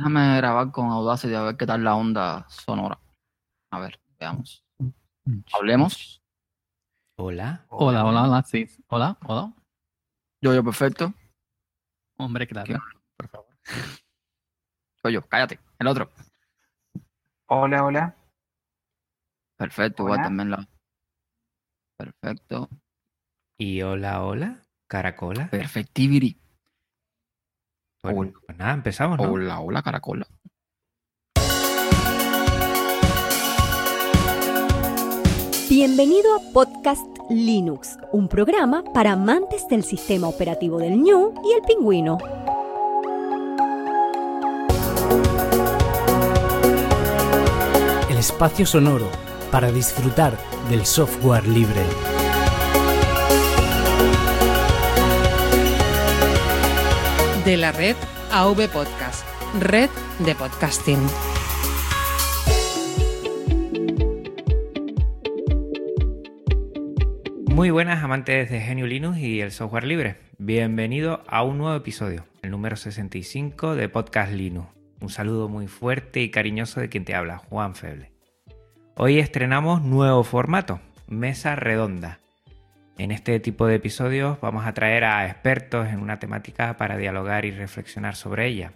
Déjame grabar con Audacity a ver qué tal la onda sonora. A ver, veamos. Hablemos. Hola. Hola, hola, hola, sí. Hola, hola. Yo, yo, perfecto. Hombre, claro. ¿Qué? Por favor. Soy yo, cállate. El otro. Hola, hola. Perfecto, Hola. también la. Perfecto. Y hola, hola, caracola. Perfectivity. Pues, hola. pues nada, empezamos, ¿no? Hola, hola, caracola. Bienvenido a Podcast Linux, un programa para amantes del sistema operativo del ñu y el pingüino. el espacio sonoro para disfrutar del software libre. De la red AV Podcast, red de podcasting. Muy buenas amantes de Genio Linux y el software libre. Bienvenido a un nuevo episodio, el número 65 de Podcast Linux. Un saludo muy fuerte y cariñoso de quien te habla, Juan Feble. Hoy estrenamos nuevo formato, mesa redonda. En este tipo de episodios vamos a traer a expertos en una temática para dialogar y reflexionar sobre ella.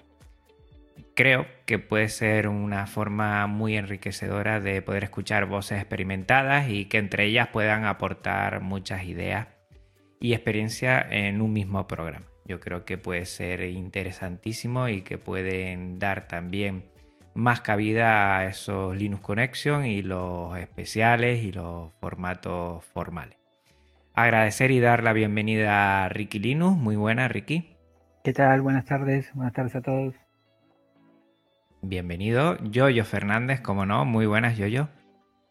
Creo que puede ser una forma muy enriquecedora de poder escuchar voces experimentadas y que entre ellas puedan aportar muchas ideas y experiencia en un mismo programa. Yo creo que puede ser interesantísimo y que pueden dar también más cabida a esos Linux Connection y los especiales y los formatos formales. Agradecer y dar la bienvenida a Ricky Linux. Muy buena, Ricky. ¿Qué tal? Buenas tardes. Buenas tardes a todos. Bienvenido. Yoyo Fernández, como no. Muy buenas, Yoyo.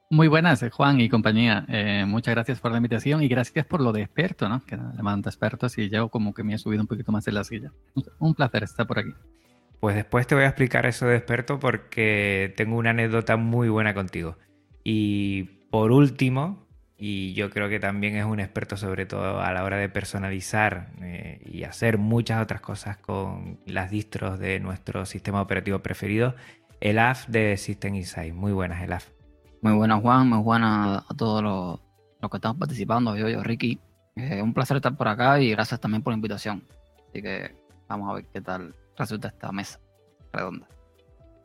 Muy buenas, eh, Juan y compañía. Eh, muchas gracias por la invitación y gracias por lo de experto, ¿no? Que le manda expertos y yo como que me he subido un poquito más en la silla. Un placer estar por aquí. Pues después te voy a explicar eso de experto porque tengo una anécdota muy buena contigo. Y por último, y yo creo que también es un experto sobre todo a la hora de personalizar eh, y hacer muchas otras cosas con las distros de nuestro sistema operativo preferido, el AF de System Insight. Muy buenas, el AF. Muy buenas, Juan. Muy buenas a todos los, los que estamos participando. Yo, yo, Ricky. Eh, un placer estar por acá y gracias también por la invitación. Así que vamos a ver qué tal resulta esta mesa redonda.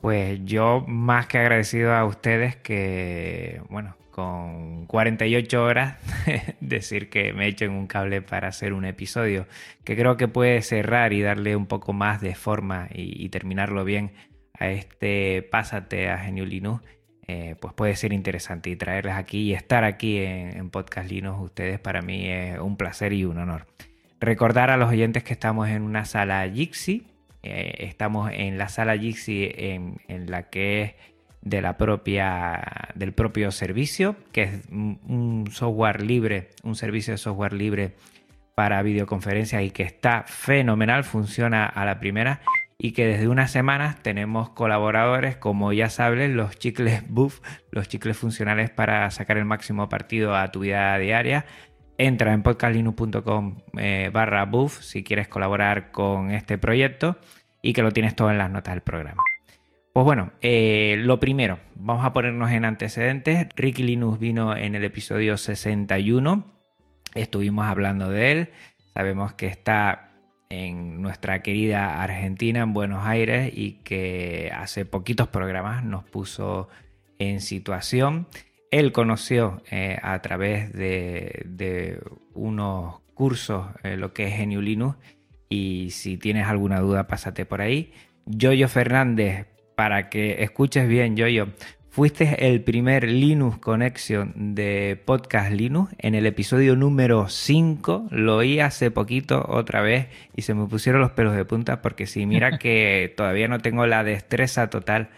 Pues yo más que agradecido a ustedes que, bueno, con 48 horas decir que me echen un cable para hacer un episodio que creo que puede cerrar y darle un poco más de forma y, terminarlo bien a este Pásate a Genio Linux, eh, pues puede ser interesante y traerles aquí y estar aquí en, en Podcast Linux ustedes para mí es un placer y un honor. Recordar a los oyentes que estamos en una sala Jixi, eh, estamos en la sala Jixi en, en la que es de la propia, del propio servicio, que es un software libre, un servicio de software libre para videoconferencias y que está fenomenal, funciona a la primera y que desde unas semanas tenemos colaboradores como ya sabes los chicles buff, los chicles funcionales para sacar el máximo partido a tu vida diaria. Entra en podcastlinux.com eh, barra buff si quieres colaborar con este proyecto y que lo tienes todo en las notas del programa. Pues bueno, eh, lo primero, vamos a ponernos en antecedentes. Ricky Linux vino en el episodio 61, estuvimos hablando de él, sabemos que está en nuestra querida Argentina, en Buenos Aires, y que hace poquitos programas nos puso en situación. Él conoció eh, a través de, de unos cursos eh, lo que es Genio Linux, y si tienes alguna duda, pásate por ahí. Yoyo Fernández, para que escuches bien, Yoyo, fuiste el primer Linux Connection de Podcast Linux en el episodio número 5. Lo oí hace poquito otra vez y se me pusieron los pelos de punta porque sí, mira que todavía no tengo la destreza total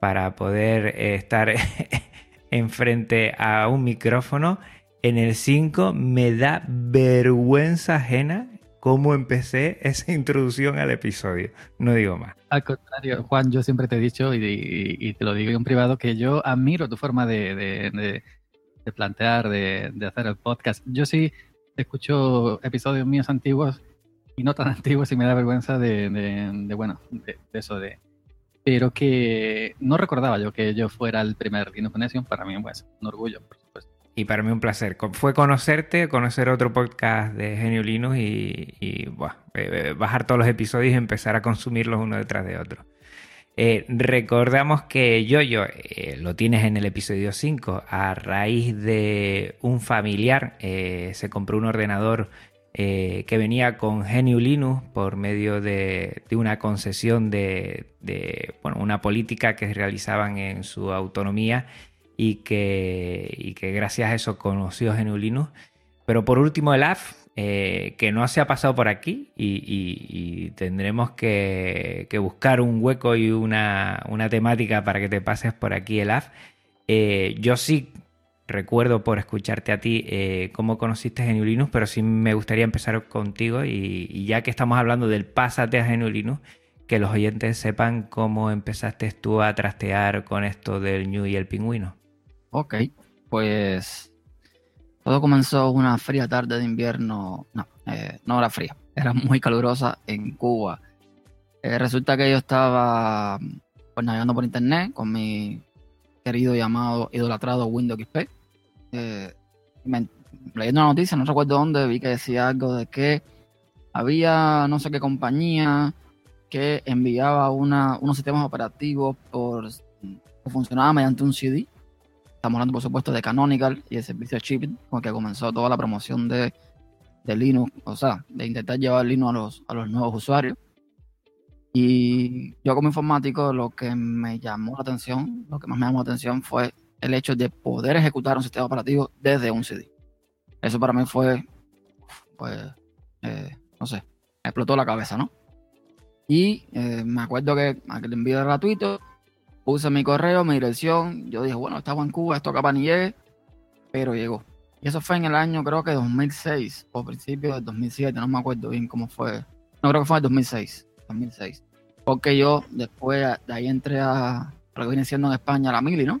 para poder eh, estar enfrente a un micrófono. En el 5 me da vergüenza ajena cómo empecé esa introducción al episodio. No digo más. Al contrario, Juan, yo siempre te he dicho y, y- y te lo digo en privado que yo admiro tu forma de, de- de- de plantear, de, hacer el podcast. Yo sí escucho episodios míos antiguos y no tan antiguos y me da vergüenza de, bueno, de, eso de, pero que no recordaba yo que yo fuera el primer Linux Connection. Para mí, pues, un orgullo, por supuesto. Y para mí un placer. Fue conocerte, conocer otro podcast de Genio Linux y, eh, eh, bajar todos los episodios y empezar a consumirlos uno detrás de otro. Eh, recordamos que Yoyo eh, lo tienes en el episodio 5 a raíz de un familiar se compró un ordenador que venía con GNU Linux por medio de, de una concesión de, de, bueno, una política que realizaban en su autonomía y que, gracias a eso conoció GNU Linux. Pero por último el AF, eh, que no se ha pasado por aquí y, tendremos que, buscar un hueco y una, temática para que te pases por aquí el AF. Eh, yo sí recuerdo por escucharte a ti eh, cómo conociste GNU Linux, pero sí me gustaría empezar contigo y, y ya que estamos hablando del pásate a GNU Linux, que los oyentes sepan cómo empezaste tú a trastear con esto del New y el pingüino. Ok, pues todo comenzó una fría tarde de invierno. No, eh, no era fría, era muy calurosa en Cuba. Eh, resulta que yo estaba pues, navegando por internet con mi querido llamado idolatrado Windows XP. Eh, leyendo una noticia, no recuerdo dónde, vi que decía algo de que había no sé qué compañía que enviaba una, unos sistemas operativos por que funcionaba mediante un CD. Estamos hablando, por supuesto, de Canonical y el servicio de shipping, con que comenzó toda la promoción de, de Linux, o sea, de intentar llevar Linux a los, a los nuevos usuarios. Y yo como informático, lo que me llamó la atención, lo que más me llamó la atención fue el hecho de poder ejecutar un sistema operativo desde un CD. Eso para mí fue, pues, eh, no sé, me explotó la cabeza, ¿no? Y eh, me acuerdo que aquel envío era gratuito, puse mi correo, mi dirección, yo dije, bueno, estaba en Cuba, esto capaz ni llegue, pero llegó. Y eso fue en el año, creo que 2006, o principio del 2007, no me acuerdo bien cómo fue. No, creo que fue en 2006, 2006. Porque yo después de ahí entré a, lo que viene siendo en España la Mili, ¿no?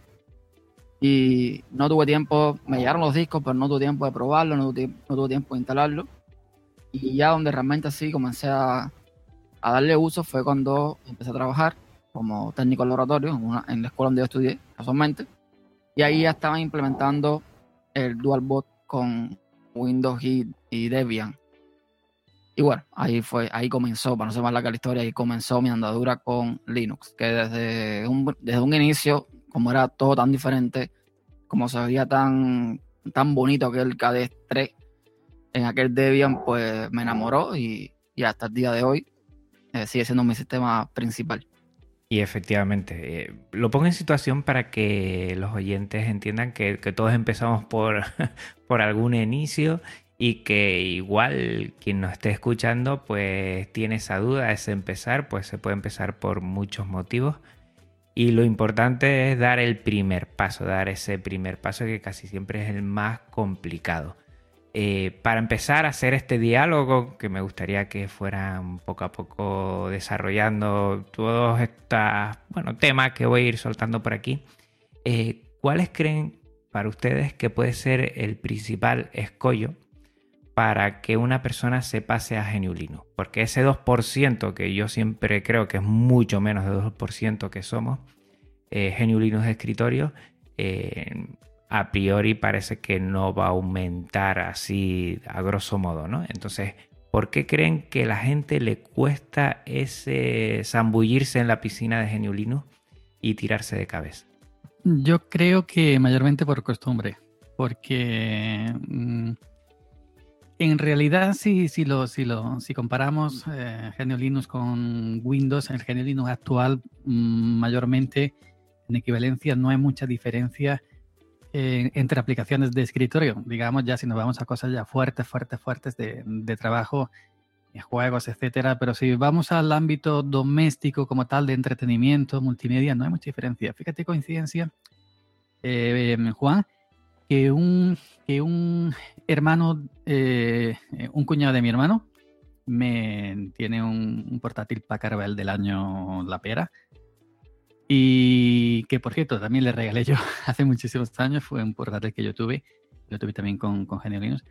Y no tuve tiempo, me llegaron los discos, pero no tuve tiempo de probarlo, no tuve, no tuve tiempo de instalarlo. Y ya donde realmente así comencé a, a darle uso fue cuando empecé a trabajar como técnico laboratorio en, una- en la escuela donde yo estudié, casualmente. Y ahí ya estaban implementando el DualBot con Windows y, y Debian. Y bueno, ahí fue, ahí comenzó, para no ser más larga la historia, ahí comenzó mi andadura con Linux, que desde un, desde un inicio, como era todo tan diferente, como se veía tan, tan bonito que el KD3 en aquel Debian, pues me enamoró y, y hasta el día de hoy eh, sigue siendo mi sistema principal. Y efectivamente, eh, lo pongo en situación para que los oyentes entiendan que, todos empezamos por, por algún inicio y que igual quien nos esté escuchando pues tiene esa duda, es empezar, pues se puede empezar por muchos motivos. Y lo importante es dar el primer paso, dar ese primer paso que casi siempre es el más complicado. Eh, para empezar a hacer este diálogo, que me gustaría que fueran poco a poco desarrollando todos estos bueno, temas que voy a ir soltando por aquí, eh, ¿cuáles creen para ustedes que puede ser el principal escollo para que una persona se pase a GNU Linux? Porque ese 2% que yo siempre creo que es mucho menos de 2% que somos, eh, de escritorio, eh, a priori parece que no va a aumentar así a grosso modo, ¿no? Entonces, ¿por qué creen que la gente le cuesta ese zambullirse en la piscina de GNU Linux y tirarse de cabeza? Yo creo que mayormente por costumbre, porque mm, en realidad si, si, lo, si, lo, si comparamos eh, GNU Linux con Windows, el GNU Linux actual mm, mayormente en equivalencia no hay mucha diferencia entre aplicaciones de escritorio, digamos ya si nos vamos a cosas ya fuertes, fuertes, fuertes de, de trabajo, juegos, etcétera, pero si vamos al ámbito doméstico como tal de entretenimiento, multimedia, no hay mucha diferencia. Fíjate coincidencia, eh, Juan, que un, que un hermano, eh, un cuñado de mi hermano, me tiene un, portátil Packard Bell del año La Pera. Y que por cierto, también le regalé yo hace muchísimos años, fue un portátil que yo tuve, lo tuve también con, con GNU Linux.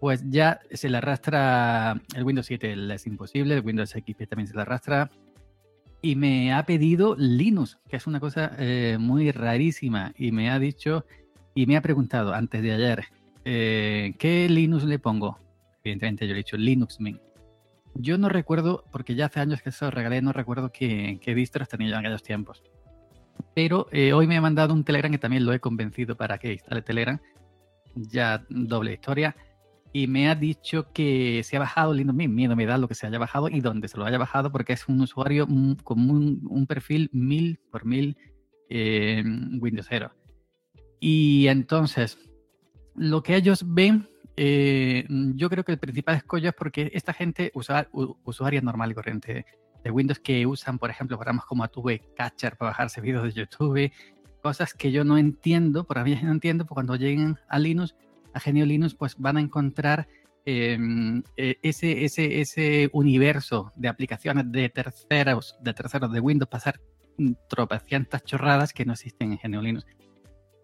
Pues ya se le arrastra el Windows 7, el es imposible, el Windows XP también se le arrastra. y me ha pedido Linux, que es una cosa eh, muy rarísima, y me ha dicho y me ha preguntado antes de ayer, eh, ¿qué Linux le pongo? Evidentemente yo le he dicho Linux Mint. Yo no recuerdo, porque ya hace años que se lo regalé, no recuerdo qué, qué distros tenía yo en aquellos tiempos. Pero eh, hoy me ha mandado un Telegram que también lo he convencido para que instale Telegram. Ya doble historia. Y me ha dicho que se ha bajado Linux Mint. Miedo me da lo que se haya bajado y dónde se lo haya bajado porque es un usuario con un, perfil 1000 por 1000 eh, Windows 0. Y entonces, lo que ellos ven eh, yo creo que el principal escollo es porque esta gente, usa, usuaria normal y corriente de Windows que usan, por ejemplo, programas como Atube Catcher para bajarse vídeos de YouTube, cosas que yo no entiendo, por mí no entiendo, pues cuando lleguen a Linux, a Genio Linux, pues van a encontrar em, e, ese, ese, ese universo de aplicaciones de terceros, de terceros de Windows, pasar tropecientas chorradas que no existen en Genio Linux.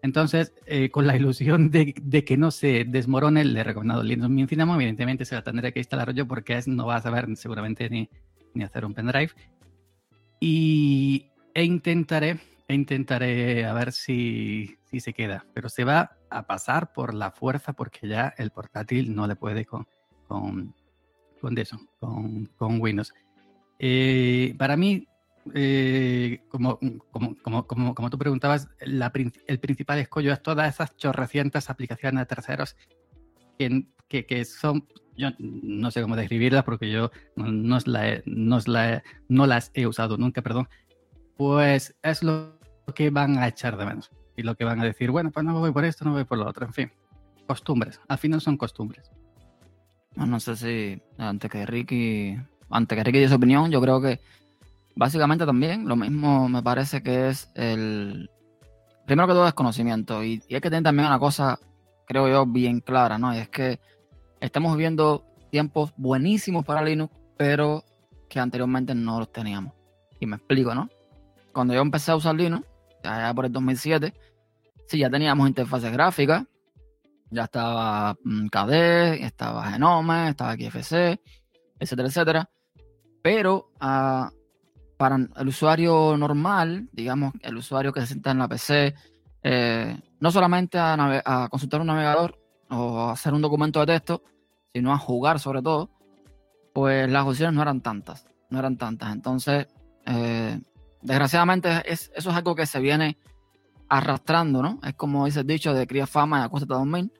Entonces, eh, con la ilusión de, que no se desmorone, le he recomendado Linux Mint Cinnamon. Evidentemente se la tendré que instalar yo porque es, no va a saber seguramente ni, ni hacer un pendrive. Y e intentaré, e intentaré a ver si, si se queda. Pero se va a pasar por la fuerza porque ya el portátil no le puede con, con, con eso, con, con Windows. Eh, para mí, eh, como, como, como, como, tú preguntabas, la, el principal escollo es todas esas chorrecientas aplicaciones de terceros que, que, que, son, yo no sé cómo describirlas porque yo no, la no, la no las he usado nunca, perdón, pues es lo que van a echar de menos y lo que van a decir, bueno, pues no voy por esto, no voy por lo otro, en fin, costumbres, al final son costumbres. No, sé si antes que Ricky, antes que Ricky dio su opinión, yo creo que Básicamente también lo mismo me parece que es el... Primero que todo es conocimiento y, y hay que tener también una cosa, creo yo, bien clara, ¿no? Y es que estamos viviendo tiempos buenísimos para Linux, pero que anteriormente no los teníamos. Y me explico, ¿no? Cuando yo empecé a usar Linux, allá por el 2007, sí, ya teníamos interfaces gráficas, ya estaba mm, KDE, estaba Genome, estaba XFC, etcétera, etcétera. Pero uh, para el usuario normal, digamos, el usuario que se sienta en la PC, eh, no solamente a, consultar un navegador o hacer un documento de texto, sino a jugar sobre todo, pues las opciones no eran tantas, no eran tantas. Entonces, eh, desgraciadamente eso es algo que se viene arrastrando, ¿no? Es como dice dicho de cría fama y acuéstate a dormir.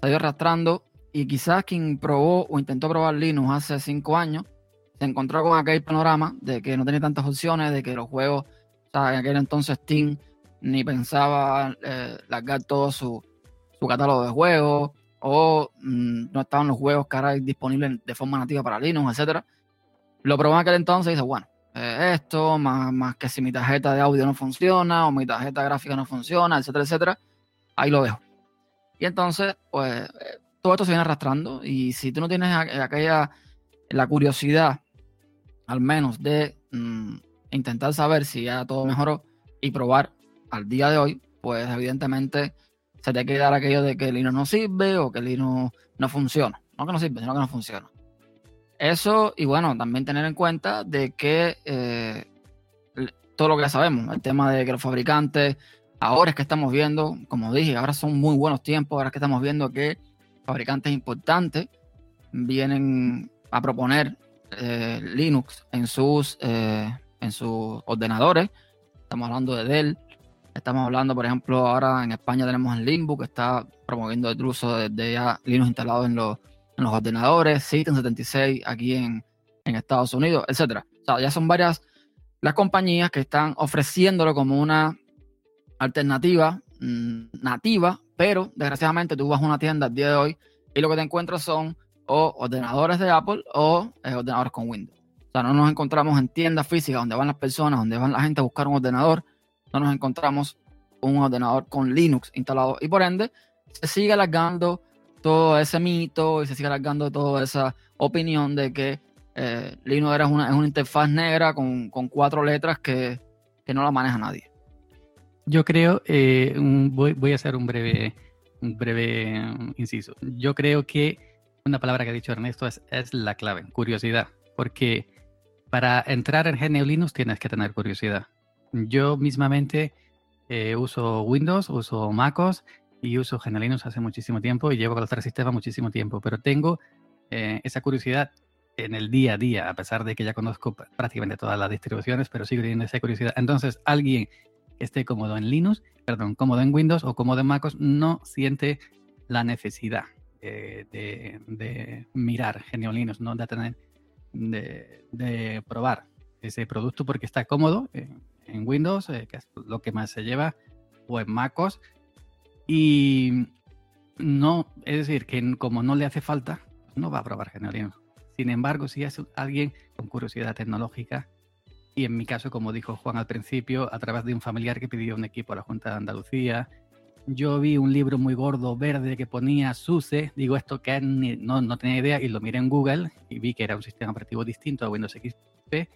Se ido arrastrando y quizás quien probó o intentó probar Linux hace cinco años, se encontró con aquel panorama de que no tenía tantas opciones, de que los juegos, o en aquel entonces Steam ni pensaba eh, largar todo su, catálogo de juegos, o mm, no estaban los juegos que ahora disponibles de forma nativa para Linux, etcétera. Lo probó en aquel entonces y dice, bueno, esto, más, más que si mi tarjeta de audio no funciona, o mi tarjeta gráfica no funciona, etcétera, etcétera, ahí lo dejo. Y entonces, pues, todo esto se viene arrastrando, y si tú no tienes aquella, la curiosidad al menos de mm, intentar saber si ya todo mejoró y probar al día de hoy, pues evidentemente se te queda aquello de que hino no sirve o que hino no funciona. No que no sirve, sino que no funciona. Eso, y bueno, también tener en cuenta de que eh, todo lo que ya sabemos, el tema de que los fabricantes, ahora es que estamos viendo, como dije, ahora son muy buenos tiempos, ahora es que estamos viendo que fabricantes importantes vienen a proponer eh, Linux en sus, eh, en sus ordenadores. Estamos hablando de Dell. Estamos hablando, por ejemplo, ahora en España tenemos el Limbo que está promoviendo el uso de, ya Linux instalado en los, en los ordenadores, System 76 aquí en, en Estados Unidos, etcétera. O sea, ya son varias las compañías que están ofreciéndolo como una alternativa mm, nativa, pero desgraciadamente tú vas a una tienda el día de hoy y lo que te encuentras son o ordenadores de Apple o eh, ordenadores con Windows. O sea, no nos encontramos en tiendas físicas donde van las personas, donde van la gente a buscar un ordenador, no nos encontramos un ordenador con Linux instalado y por ende se sigue alargando todo ese mito y se sigue alargando toda esa opinión de que eh, Linux era una, es una interfaz negra con, cuatro letras que, no la maneja nadie. Yo creo, eh, voy, voy, a hacer un breve, un breve inciso. Yo creo que una palabra que ha dicho Ernesto es, es la clave, curiosidad, porque para entrar en GNU Linux tienes que tener curiosidad. Yo mismamente eh, uso Windows, uso MacOS y uso GNU Linux hace muchísimo tiempo y llevo con los tres sistemas muchísimo tiempo, pero tengo eh, esa curiosidad en el día a día, a pesar de que ya conozco prácticamente todas las distribuciones, pero sigo teniendo esa curiosidad. Entonces, alguien que esté cómodo en Linux, perdón, cómodo en Windows o cómodo en MacOS, no siente la necesidad eh, de, mirar GNU Linux, ¿no? de, tener, de, probar ese producto porque está cómodo en, Windows, eh, que es lo que más se lleva, o en MacOS. Y no, es decir, que como no le hace falta, no va a probar GNU Linux. Sin embargo, si es alguien con curiosidad tecnológica, y en mi caso, como dijo Juan al principio, a través de un familiar que pidió un equipo a la Junta de Andalucía, yo vi un libro muy gordo verde que ponía SUSE, digo esto que no, no tenía idea y lo miré en Google y vi que era un sistema operativo distinto a Windows XP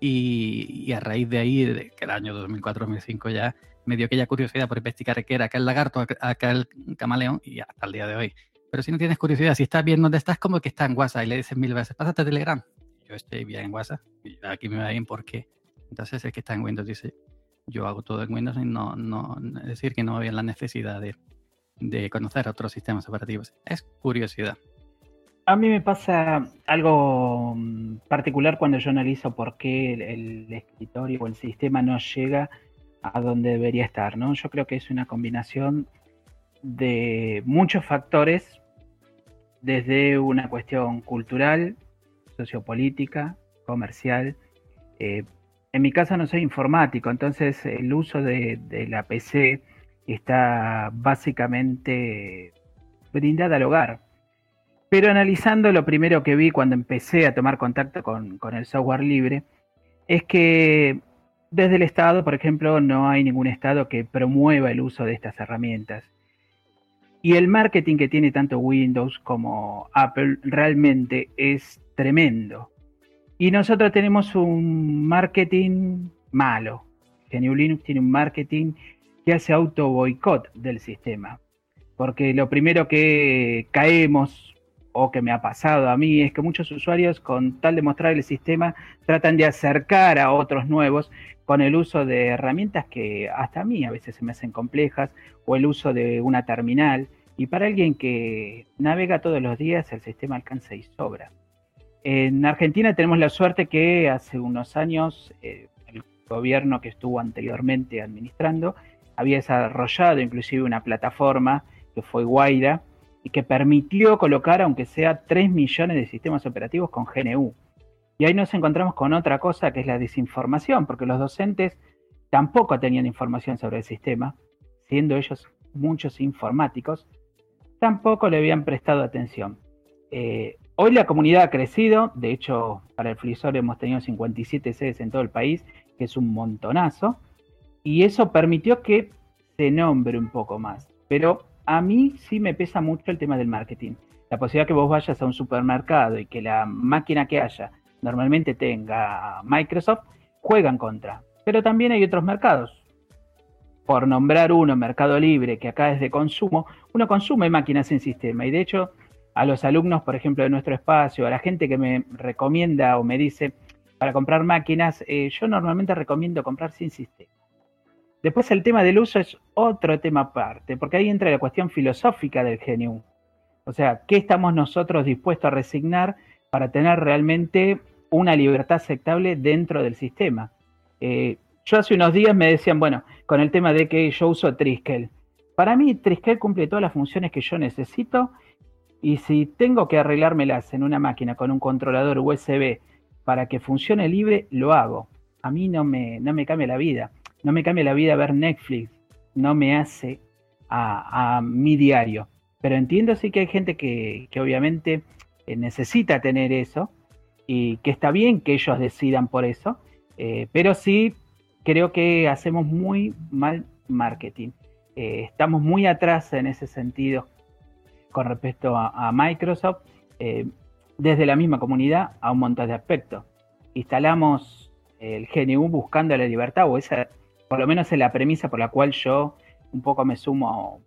y, a raíz de ahí, que el año 2004-2005 ya, me dio aquella curiosidad por investigar qué era aquel lagarto, aquel camaleón y hasta el día de hoy. Pero si no tienes curiosidad, si estás bien donde estás, como que está en WhatsApp y le dices mil veces, pásate Telegram. Yo estoy bien en WhatsApp y aquí me va bien porque entonces el que está en Windows dice, yo hago todo en Windows y no, no es decir que no había la necesidad de, de conocer otros sistemas operativos. Es curiosidad. A mí me pasa algo mm, particular cuando yo analizo por qué el, escritorio o el sistema no llega a donde debería estar, ¿no? Yo creo que es una combinación de muchos factores, desde una cuestión cultural, sociopolítica, comercial, eh, en mi caso no soy informático, entonces el uso de, la PC está básicamente brindada al hogar. Pero analizando lo primero que vi cuando empecé a tomar contacto con, el software libre, es que desde el Estado, por ejemplo, no hay ningún Estado que promueva el uso de estas herramientas. Y el marketing que tiene tanto Windows como Apple realmente es tremendo. Y nosotros tenemos un marketing malo. GNU Linux tiene un marketing que hace auto boicot del sistema. Porque lo primero que caemos o que me ha pasado a mí es que muchos usuarios con tal de mostrar el sistema tratan de acercar a otros nuevos con el uso de herramientas que hasta a mí a veces se me hacen complejas o el uso de una terminal. Y para alguien que navega todos los días el sistema alcanza y sobra. En Argentina tenemos la suerte que hace unos años eh, el gobierno que estuvo anteriormente administrando había desarrollado inclusive una plataforma que fue Guaira y que permitió colocar aunque sea 3 millones de sistemas operativos con GNU. Y ahí nos encontramos con otra cosa que es la desinformación, porque los docentes tampoco tenían información sobre el sistema, siendo ellos muchos informáticos, tampoco le habían prestado atención. Eh, Hoy la comunidad ha crecido, de hecho para el Flisor hemos tenido 57 sedes en todo el país, que es un montonazo, y eso permitió que se nombre un poco más. Pero a mí sí me pesa mucho el tema del marketing. La posibilidad que vos vayas a un supermercado y que la máquina que haya normalmente tenga Microsoft, juega en contra. Pero también hay otros mercados. Por nombrar uno, Mercado Libre, que acá es de consumo, uno consume máquinas sin sistema. Y de hecho, a los alumnos, por ejemplo, de nuestro espacio, a la gente que me recomienda o me dice para comprar máquinas, eh, yo normalmente recomiendo comprar sin sistema. Después el tema del uso es otro tema aparte, porque ahí entra la cuestión filosófica del GNU. O sea, ¿qué estamos nosotros dispuestos a resignar para tener realmente una libertad aceptable dentro del sistema? Eh, yo hace unos días me decían, bueno, con el tema de que yo uso Triskel. Para mí Triskel cumple todas las funciones que yo necesito y si tengo que arreglármelas en una máquina con un controlador USB para que funcione libre, lo hago. A mí no me, no me cambia la vida. No me cambia la vida ver Netflix. No me hace a, mi diario. Pero entiendo sí que hay gente que, obviamente eh, necesita tener eso y que está bien que ellos decidan por eso. Eh, pero sí creo que hacemos muy mal marketing. Eh, estamos muy atrás en ese sentido con respecto a, Microsoft, eh, desde la misma comunidad a un montón de aspectos. Instalamos el GNU buscando la libertad, o esa, por lo menos es la premisa por la cual yo un poco me sumo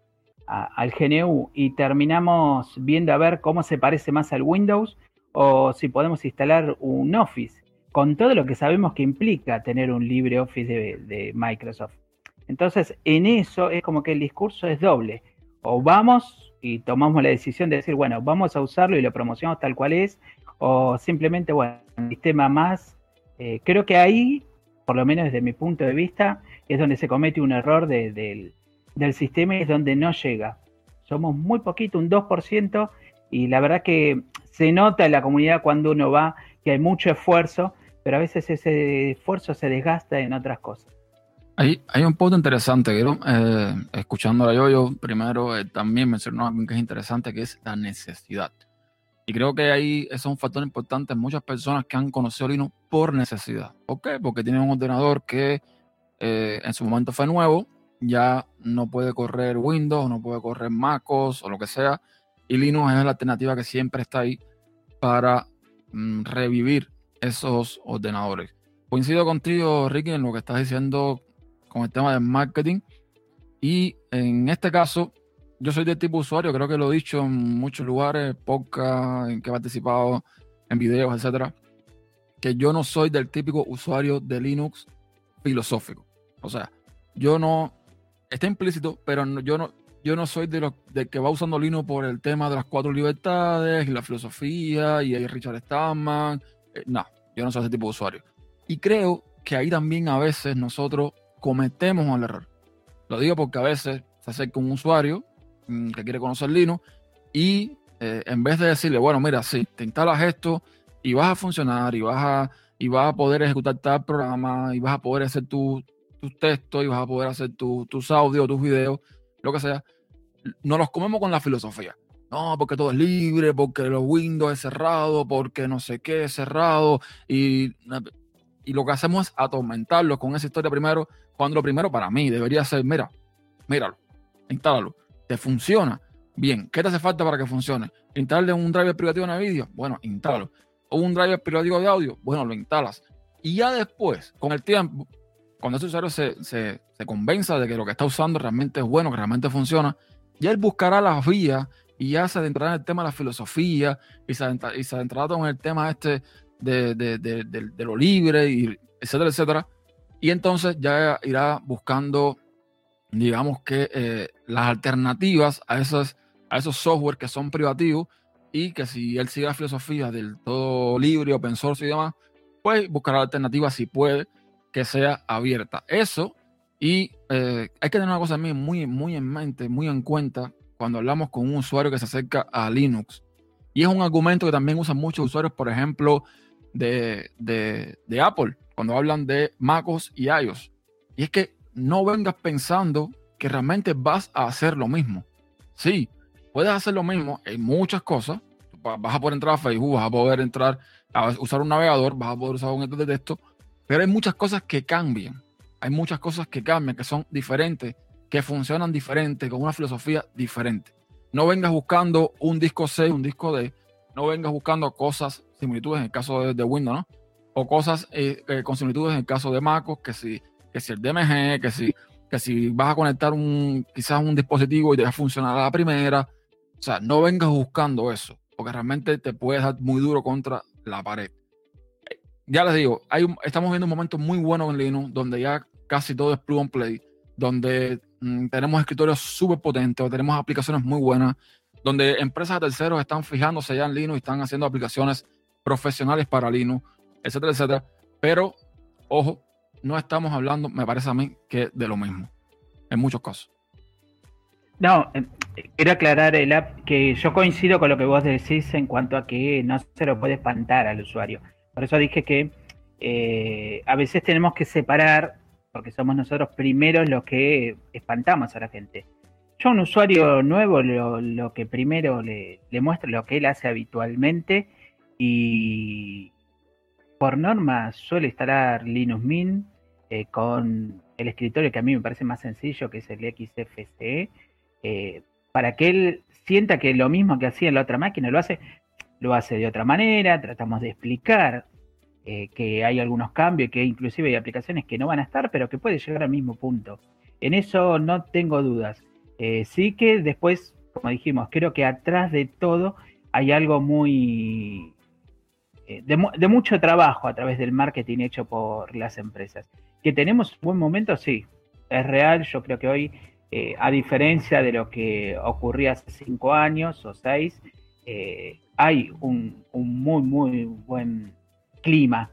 al GNU y terminamos viendo a ver cómo se parece más al Windows o si podemos instalar un Office. con todo lo que sabemos que implica tener un LibreOffice de, de Microsoft. Entonces, en eso es como que el discurso es doble. O vamos y tomamos la decisión de decir, bueno, vamos a usarlo y lo promocionamos tal cual es, o simplemente, bueno, un sistema más. Eh, creo que ahí, por lo menos desde mi punto de vista, es donde se comete un error del sistema y es donde no llega. Somos muy poquito, un 2%, y la verdad que se nota en la comunidad cuando uno va que hay mucho esfuerzo, pero a veces ese esfuerzo se desgasta en otras cosas. Hay, hay un punto interesante, quiero, eh, escuchando a yo, yo primero eh, también mencionó algo que es interesante, que es la necesidad. Y creo que ahí es un factor importante muchas personas que han conocido Linux por necesidad. ¿Por qué? Porque tienen un ordenador que eh, en su momento fue nuevo, ya no puede correr Windows, no puede correr MacOS o lo que sea, y Linux es la alternativa que siempre está ahí para mm, revivir esos ordenadores. Coincido contigo, Ricky, en lo que estás diciendo con el tema del marketing. Y en este caso, yo soy del tipo usuario, creo que lo he dicho en muchos lugares, podcast, en que he participado, en videos, etcétera, que yo no soy del típico usuario de Linux filosófico. O sea, yo no, está implícito, pero yo no, yo no soy de los de que va usando Linux por el tema de las cuatro libertades y la filosofía y hay Richard Stallman. Eh, no, yo no soy ese tipo de usuario. Y creo que ahí también a veces nosotros cometemos el error. Lo digo porque a veces se acerca un usuario mm, que quiere conocer Linux y eh, en vez de decirle, bueno, mira, sí, te instalas esto y vas a funcionar y vas a, y vas a poder ejecutar tal programa y vas a poder hacer tus textos y vas a poder hacer tus audios, tus videos, lo que sea, no los comemos con la filosofía. No, porque todo es libre, porque los Windows es cerrado, porque no sé qué es cerrado. Y, y lo que hacemos es atormentarlos con esa historia primero, cuando lo primero para mí debería ser, mira, míralo, instálalo, te funciona. Bien, ¿qué te hace falta para que funcione? ¿Instalarle un driver privativo de vídeo? Bueno, instálalo. ¿O un driver privativo de audio? Bueno, lo instalas. Y ya después, con el tiempo, cuando ese usuario se, se, se convenza de que lo que está usando realmente es bueno, que realmente funciona, ya él buscará las vías y ya se adentrará en el tema de la filosofía y se, y se adentrará en el tema este de, de, de, de, lo libre, y etcétera, etcétera. Y entonces ya irá buscando, digamos que, eh, las alternativas a esos, a esos software que son privativos y que si él sigue la filosofía del todo libre, open source y demás, pues buscará alternativas si puede que sea abierta. Eso, y eh, hay que tener una cosa muy, muy en mente, muy en cuenta cuando hablamos con un usuario que se acerca a Linux. Y es un argumento que también usan muchos usuarios, por ejemplo, de, Apple cuando hablan de MacOS y iOS. Y es que no vengas pensando que realmente vas a hacer lo mismo. Sí, puedes hacer lo mismo en muchas cosas. Vas a poder entrar a Facebook, vas a poder entrar a usar un navegador, vas a poder usar un editor de texto, pero hay muchas cosas que cambian. Hay muchas cosas que cambian, que son diferentes, que funcionan diferente, con una filosofía diferente. No vengas buscando un disco C, un disco D, no vengas buscando cosas similitudes en el caso de, Windows, ¿no? O cosas eh, eh, con similitudes en el caso de MacOS, que si, que si el DMG, que si, que si vas a conectar un, quizás un dispositivo y te va a funcionar a la primera. O sea, no vengas buscando eso, porque realmente te puedes dar muy duro contra la pared. Ya les digo, estamos viendo un momento muy bueno en Linux, donde ya casi todo es plug and play, donde mm, tenemos escritorios súper potentes, tenemos aplicaciones muy buenas, donde empresas de terceros están fijándose ya en Linux y están haciendo aplicaciones profesionales para Linux, etcétera, etcétera. Pero, ojo, no estamos hablando, me parece a mí, que de lo mismo, en muchos casos. No, eh, quiero aclarar el app que yo coincido con lo que vos decís en cuanto a que no se lo puede espantar al usuario. Por eso dije que eh, a veces tenemos que separar, porque somos nosotros primeros los que espantamos a la gente. Yo a un usuario nuevo lo, que primero le, le muestro lo que él hace habitualmente y por norma suele instalar Linux Mint eh, con el escritorio que a mí me parece más sencillo, que es el XFCE, eh, para que él sienta que lo mismo que hacía en la otra máquina lo hace, lo hace de otra manera, tratamos de explicar eh, que hay algunos cambios, que inclusive hay aplicaciones que no van a estar, pero que puede llegar al mismo punto. En eso no tengo dudas. sí que después, como dijimos, creo que atrás de todo hay algo muy eh, de, mucho trabajo a través del marketing hecho por las empresas. Que tenemos un buen momento, sí, es real. Yo creo que hoy, eh, a diferencia de lo que ocurría hace cinco años o seis, eh, hay un, muy, muy buen clima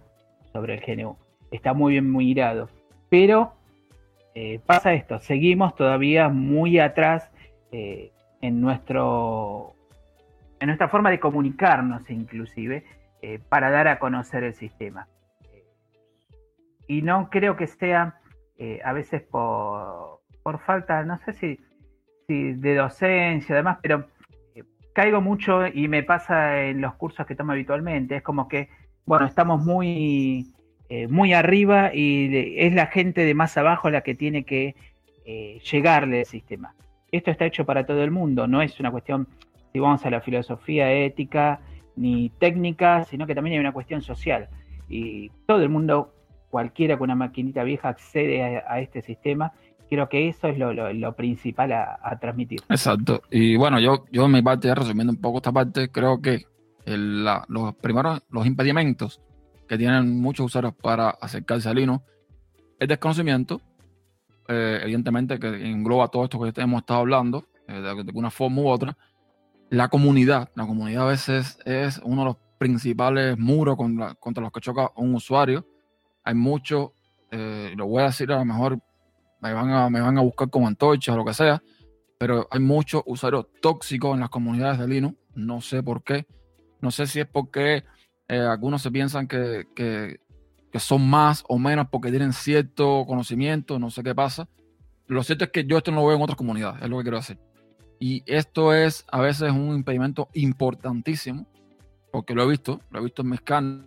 sobre el GNU. Está muy bien mirado. Pero eh, pasa esto, seguimos todavía muy atrás eh, en, nuestro, en nuestra forma de comunicarnos inclusive eh, para dar a conocer el sistema. y no creo que sea a veces por, por, falta, no sé si, si de docencia, además, pero caigo mucho y me pasa en los cursos que tomo habitualmente, es como que, bueno, estamos muy eh, muy arriba y es la gente de más abajo la que tiene que eh, llegarle al sistema. Esto está hecho para todo el mundo, no es una cuestión, si vamos a la filosofía ética ni técnica, sino que también hay una cuestión social. Y todo el mundo, cualquiera con una maquinita vieja, accede a, este sistema. Creo que eso es lo, principal a, transmitir. Exacto. Y bueno, yo, yo en mi parte, resumiendo un poco esta parte, creo que los primeros, los impedimentos que tienen muchos usuarios para acercarse al Linux. El desconocimiento, eh, evidentemente, que engloba todo esto que hemos estado hablando, eh, de, una forma u otra. La comunidad, la comunidad a veces es uno de los principales muros contra, los que choca un usuario. Hay muchos, eh, lo voy a decir, a lo mejor me van a, me van a buscar como antorchas o lo que sea, pero hay muchos usuarios tóxicos en las comunidades de Linux. No sé por qué. No sé si es porque eh, algunos se piensan que, que, son más o menos porque tienen cierto conocimiento, no sé qué pasa. Lo cierto es que yo esto no lo veo en otras comunidades, es lo que quiero decir. Y esto es a veces un impedimento importantísimo, porque lo he visto, lo he visto en mis canales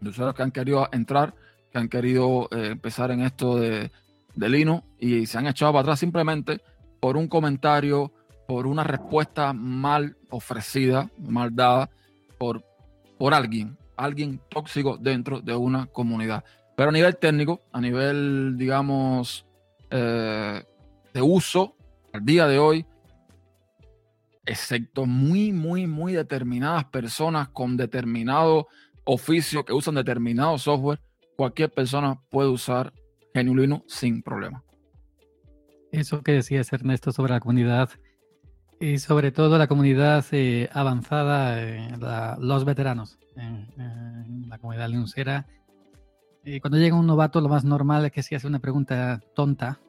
de usuarios que han querido entrar, que han querido eh, empezar en esto de, de y se han echado para atrás simplemente por un comentario, por una respuesta mal ofrecida, mal dada, por por alguien, alguien tóxico dentro de una comunidad. Pero a nivel técnico, a nivel, digamos, eh, de uso, al día de hoy, excepto muy, muy, muy determinadas personas con determinado oficio que usan determinado software, cualquier persona puede usar Genulino sin problema. Eso que decías, Ernesto, sobre la comunidad y sobre todo la comunidad eh, avanzada, eh, los veteranos en, la comunidad. Y cuando llega un novato, lo más normal es que si hace una pregunta tonta,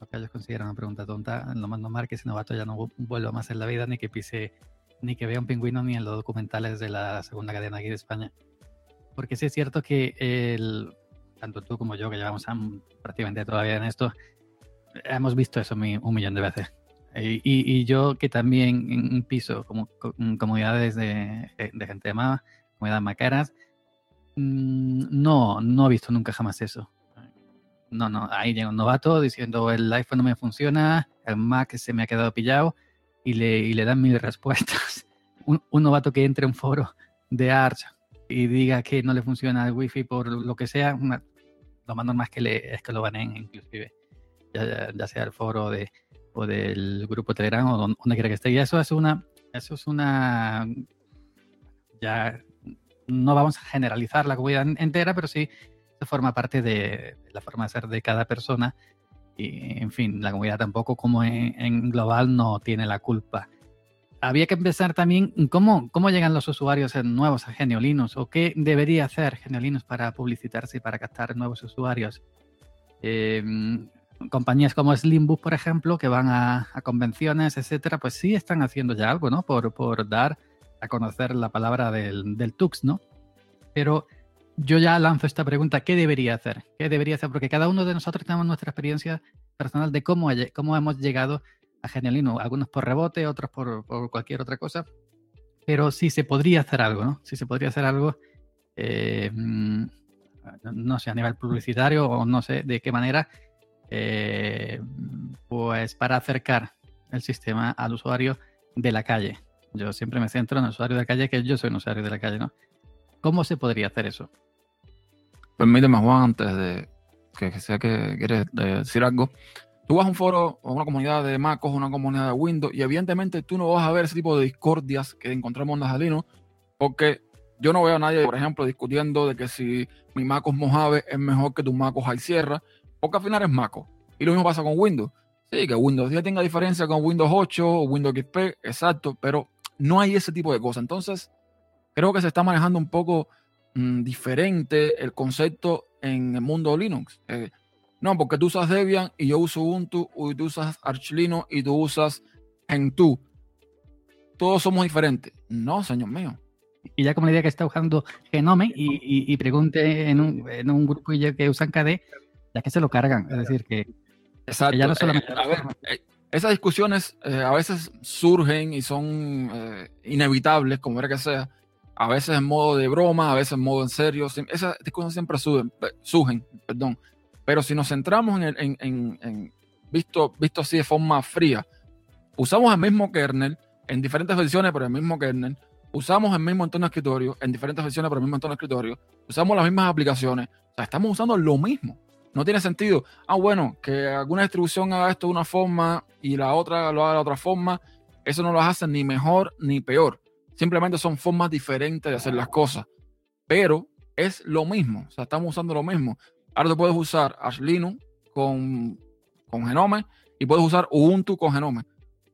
lo que ellos consideran una pregunta tonta, lo más normal es que ese novato ya no vuelva más en la vida, ni que pise, ni que vea un pingüino, ni en los documentales de la segunda cadena aquí de España. Porque sí es cierto que el, tanto tú como yo, que llevamos prácticamente todavía en esto, hemos visto eso un millón de veces y, yo que también en piso como, comunidades de, de, gente más, comunidades macaras, mm, no, no he visto nunca jamás eso. No, no, ahí llega un novato diciendo el iPhone no me funciona, el Mac se me ha quedado pillado y le, y le dan mil respuestas. Un, un, novato que entre a un foro de Arch y diga que no le funciona el Wi-Fi por lo que sea, lo más normal es que, le, es que lo baneen inclusive, ya sea el foro de, o del grupo Telegram o donde quiera que esté. Y eso es una, eso es una, ya no vamos a generalizar la comunidad entera, pero sí forma parte de la forma de ser de cada persona. Y, en fin, la comunidad tampoco como en, global no tiene la culpa. Había que empezar también cómo, cómo llegan los usuarios nuevos a Geniolinos o qué debería hacer Geniolinos para publicitarse y para captar nuevos usuarios. Eh, compañías como Slimbook, por ejemplo, que van a, convenciones, etcétera, pues sí están haciendo ya algo, ¿no? Por, por dar a conocer la palabra del, del Tux, ¿no? Pero yo ya lanzo esta pregunta, ¿qué debería hacer? ¿Qué debería hacer? Porque cada uno de nosotros tenemos nuestra experiencia personal de cómo, cómo hemos llegado a Genialino, algunos por rebote, otros por, por, cualquier otra cosa, pero sí se podría hacer algo, ¿no? Sí se podría hacer algo, eh, mm, no sé, a nivel publicitario o no sé de qué manera, eh, pues para acercar el sistema al usuario de la calle. Yo siempre me centro en el usuario de la calle, que yo soy un usuario de la calle, ¿no? ¿Cómo se podría hacer eso? Permíteme, Juan, antes de que, sea que quieres decir algo. Tú vas a un foro o una comunidad de MacOS, una comunidad de Windows, y evidentemente tú no vas a ver ese tipo de discordias que encontramos en las porque yo no veo a nadie, por ejemplo, discutiendo de que si mi MacOS Mojave es mejor que tu MacOS Sierra, porque al final es Maco. Y lo mismo pasa con Windows. Sí, que Windows 10 tenga diferencia con Windows 8 o Windows XP, exacto, pero no hay ese tipo de cosas. Entonces, creo que se está manejando un poco mm, diferente el concepto en el mundo Linux. Eh, no, porque tú usas Debian y yo uso Ubuntu, y tú usas Arch Linux y tú usas Gentoo. Todos somos diferentes. No, señor mío. Y ya como la idea que está usando Genome y, pregunte en un, en un grupo que usan KD, ya que se lo cargan. Es decir, que, Exacto. ya no solamente... Eh, a ver, eh, esas discusiones eh, a veces surgen y son inevitables, como era que sea. A veces en modo de broma, a veces en modo en serio. Esas discusiones siempre suben, surgen, perdón. Pero si nos centramos en, en, en, visto, visto así de forma fría, usamos el mismo kernel en diferentes versiones, pero el mismo kernel. Usamos el mismo entorno de escritorio en diferentes versiones, pero el mismo entorno de escritorio. Usamos las mismas aplicaciones. O sea, estamos usando lo mismo. No tiene sentido. Ah, bueno, que alguna distribución haga esto de una forma y la otra lo haga de otra forma. Eso no lo hace ni mejor ni peor. Simplemente son formas diferentes de hacer las cosas. Pero es lo mismo. O sea, estamos usando lo mismo. Ahora tú puedes usar Arch Linux con, con Genome y puedes usar Ubuntu con Genome.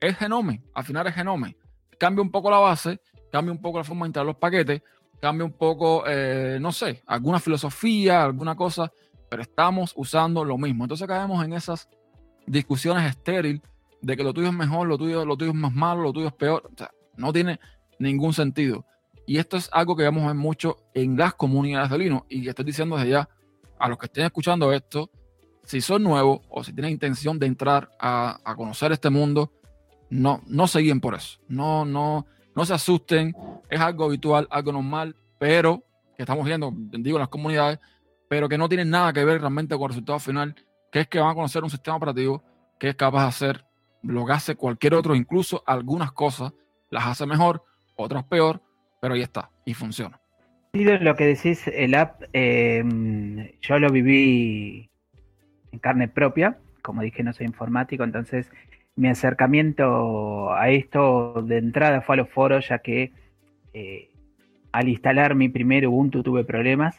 Es Genome, al final es Genome. Cambia un poco la base, cambia un poco la forma de instalar los paquetes, cambia un poco, eh, no sé, alguna filosofía, alguna cosa, pero estamos usando lo mismo. Entonces caemos en esas discusiones estériles de que lo tuyo es mejor, lo tuyo, lo tuyo es más malo, lo tuyo es peor. O sea, no tiene ningún sentido. Y esto es algo que vemos mucho en las comunidades de Linux. Y estoy diciendo desde ya a los que estén escuchando esto, si son nuevos o si tienen intención de entrar a, conocer este mundo, no, no se por eso. No, no, no se asusten. Es algo habitual, algo normal, pero que estamos viendo, digo, en las comunidades, pero que no tienen nada que ver realmente con el resultado final, que es que van a conocer un sistema operativo que es capaz de hacer lo que hace cualquier otro, incluso algunas cosas las hace mejor, otras peor, pero ahí está, y funciona. Lo que decís, el app, eh, yo lo viví en carne propia, como dije, no soy informático, entonces mi acercamiento a esto de entrada fue a los foros, ya que eh, al instalar mi primer Ubuntu tuve problemas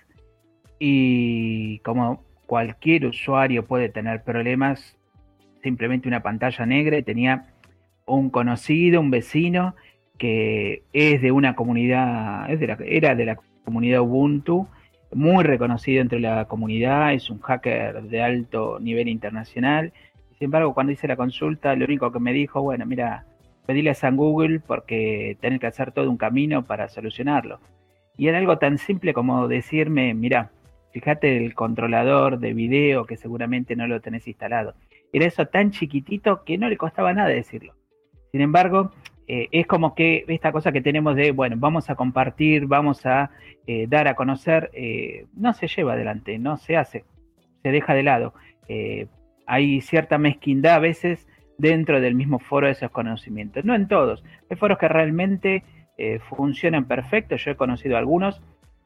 y como cualquier usuario puede tener problemas, simplemente una pantalla negra y tenía un conocido, un vecino que es de una comunidad, era de la comunidad Ubuntu, muy reconocido entre la comunidad, es un hacker de alto nivel internacional. Sin embargo, cuando hice la consulta, lo único que me dijo, bueno, mira, pedile a San Google porque tenés que hacer todo un camino para solucionarlo. Y era algo tan simple como decirme, mira, Fíjate el controlador de video que seguramente no lo tenés instalado. Era eso tan chiquitito que no le costaba nada decirlo. Sin embargo, eh, es como que esta cosa que tenemos de, bueno, vamos a compartir, vamos a eh, dar a conocer, eh, no se lleva adelante, no se hace, se deja de lado. hay cierta mezquindad a veces dentro del mismo foro de esos conocimientos, no en todos. Hay foros que realmente funcionan perfecto, yo he conocido algunos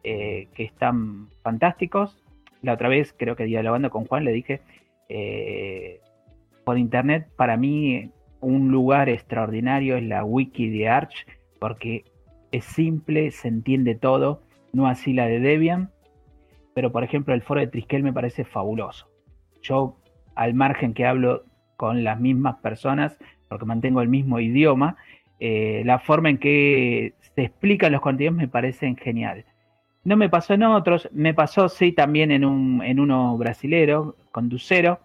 eh, que están fantásticos. La otra vez, creo que dialogando con Juan, le dije, eh, por internet, para mí un lugar extraordinario es la wiki de Arch, porque es simple, se entiende todo, no así la de Debian, pero por ejemplo el foro de Triskel me parece fabuloso. Yo, al margen que hablo con las mismas personas, porque mantengo el mismo idioma, eh, la forma en que se explican los contenidos me parecen genial. No me pasó en otros, me pasó sí también en, un, en uno brasilero, con Ducero,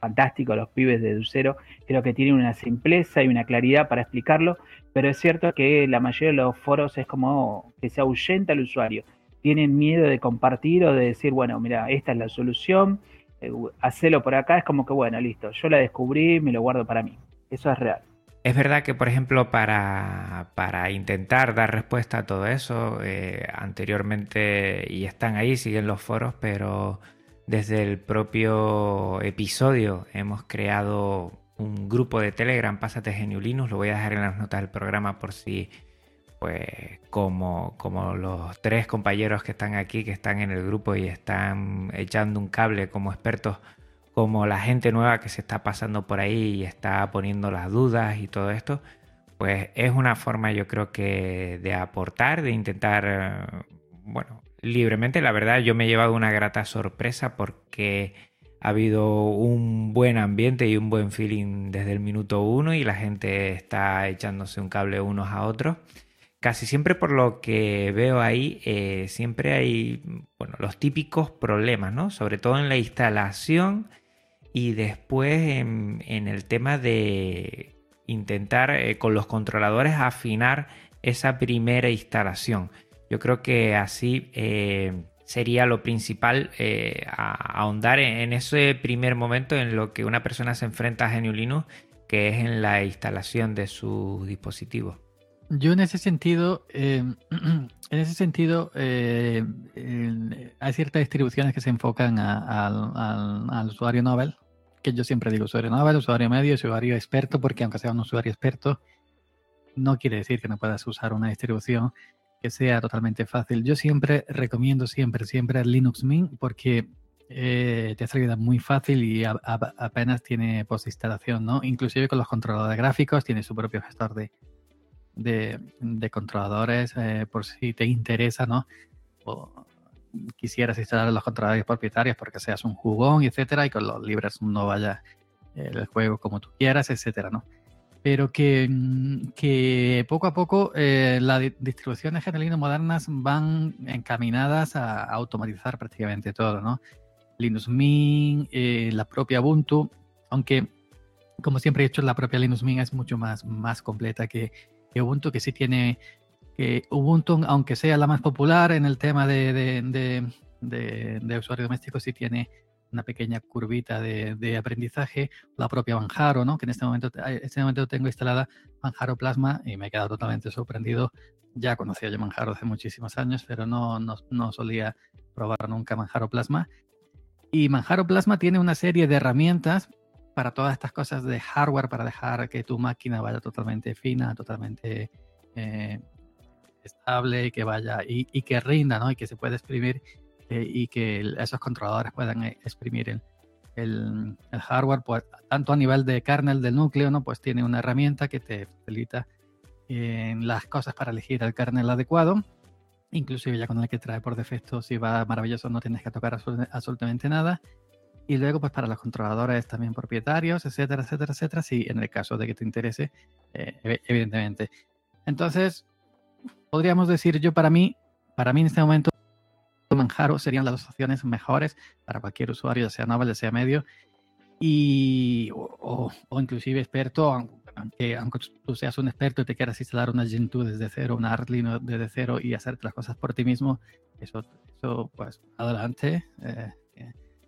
fantástico los pibes de Ducero, creo que tienen una simpleza y una claridad para explicarlo, pero es cierto que la mayoría de los foros es como que se ahuyenta al usuario, tienen miedo de compartir o de decir, bueno, mira, esta es la solución, eh, hacelo por acá, es como que, bueno, listo, yo la descubrí, me lo guardo para mí, eso es real. Es verdad que, por ejemplo, para, intentar dar respuesta a todo eso, eh, anteriormente, y están ahí, siguen los foros, pero desde el propio episodio hemos creado un grupo de Telegram, Pásate Geniulinus, lo voy a dejar en las notas del programa por si, pues, como, como los tres compañeros que están aquí, que están en el grupo y están echando un cable como expertos como la gente nueva que se está pasando por ahí y está poniendo las dudas y todo esto, pues es una forma yo creo que de aportar, de intentar bueno, libremente. La verdad, yo me he llevado una grata sorpresa porque ha habido un buen ambiente y un buen feeling desde el minuto uno y la gente está echándose un cable unos a otros. Casi siempre por lo que veo ahí, eh, siempre hay bueno, los típicos problemas, ¿no? Sobre todo en la instalación y después en, el tema de intentar eh, con los controladores afinar esa primera instalación. Yo creo que así eh, sería lo principal eh, ahondar en, ese primer momento en lo que una persona se enfrenta a GNU Linux, que es en la instalación de sus dispositivos. Yo en ese sentido, en ese sentido, hay ciertas distribuciones que se enfocan al usuario Nobel, que yo siempre digo usuario Nobel, usuario medio, usuario experto, porque aunque sea un usuario experto, no quiere decir que no puedas usar una distribución que sea totalmente fácil. Yo siempre recomiendo, siempre, siempre Linux Mint porque eh, te hace la muy fácil y apenas tiene post-instalación, ¿no? Inclusive con los controladores gráficos, tiene su propio gestor de, de, controladores, eh, por si te interesa, ¿no? Quisieras instalar los controladores propietarios porque seas un jugón, etcétera, y con los libres no vaya el juego como tú quieras, etcétera, ¿no? pero que, mm, que poco a poco eh, las distribuciones generales modernas van encaminadas a automatizar prácticamente todo, ¿no? Linux Mint, eh, la propia Ubuntu, aunque como siempre he dicho, la propia Linux Mint es mucho más, más completa que, Ubuntu, que sí tiene que Ubuntu, aunque sea la más popular en el tema de, de, de, de usuario doméstico, sí tiene una pequeña curvita de, aprendizaje, la propia Manjaro, ¿no? que en este momento, en este momento tengo instalada Manjaro Plasma y me he quedado totalmente sorprendido. Ya conocía yo Manjaro hace muchísimos años, pero no, no, solía probar nunca Manjaro Plasma. Y Manjaro Plasma tiene una serie de herramientas para todas estas cosas de hardware, para dejar que tu máquina vaya totalmente fina, totalmente eh, estable que vaya y, y, que rinda, ¿no? Y que se pueda exprimir eh, y que esos controladores puedan eh, exprimir el, el, hardware, pues, tanto a nivel de kernel del núcleo, ¿no? pues tiene una herramienta que te facilita en las cosas para elegir el kernel adecuado. Inclusive ya con el que trae por defecto, si va maravilloso, no tienes que tocar absolutamente nada. Y luego, pues para los controladores también propietarios, etcétera, etcétera, etcétera, si en el caso de que te interese, eh, evidentemente. Entonces, podríamos decir yo para mí, para mí en este momento, Manjaro serían las dos opciones mejores para cualquier usuario, ya sea novel, ya sea medio, y, o, inclusive experto, aunque, aunque tú seas un experto y te quieras instalar una Gentoo desde cero, una Artlino desde cero y hacer las cosas por ti mismo, eso, eso pues adelante, eh,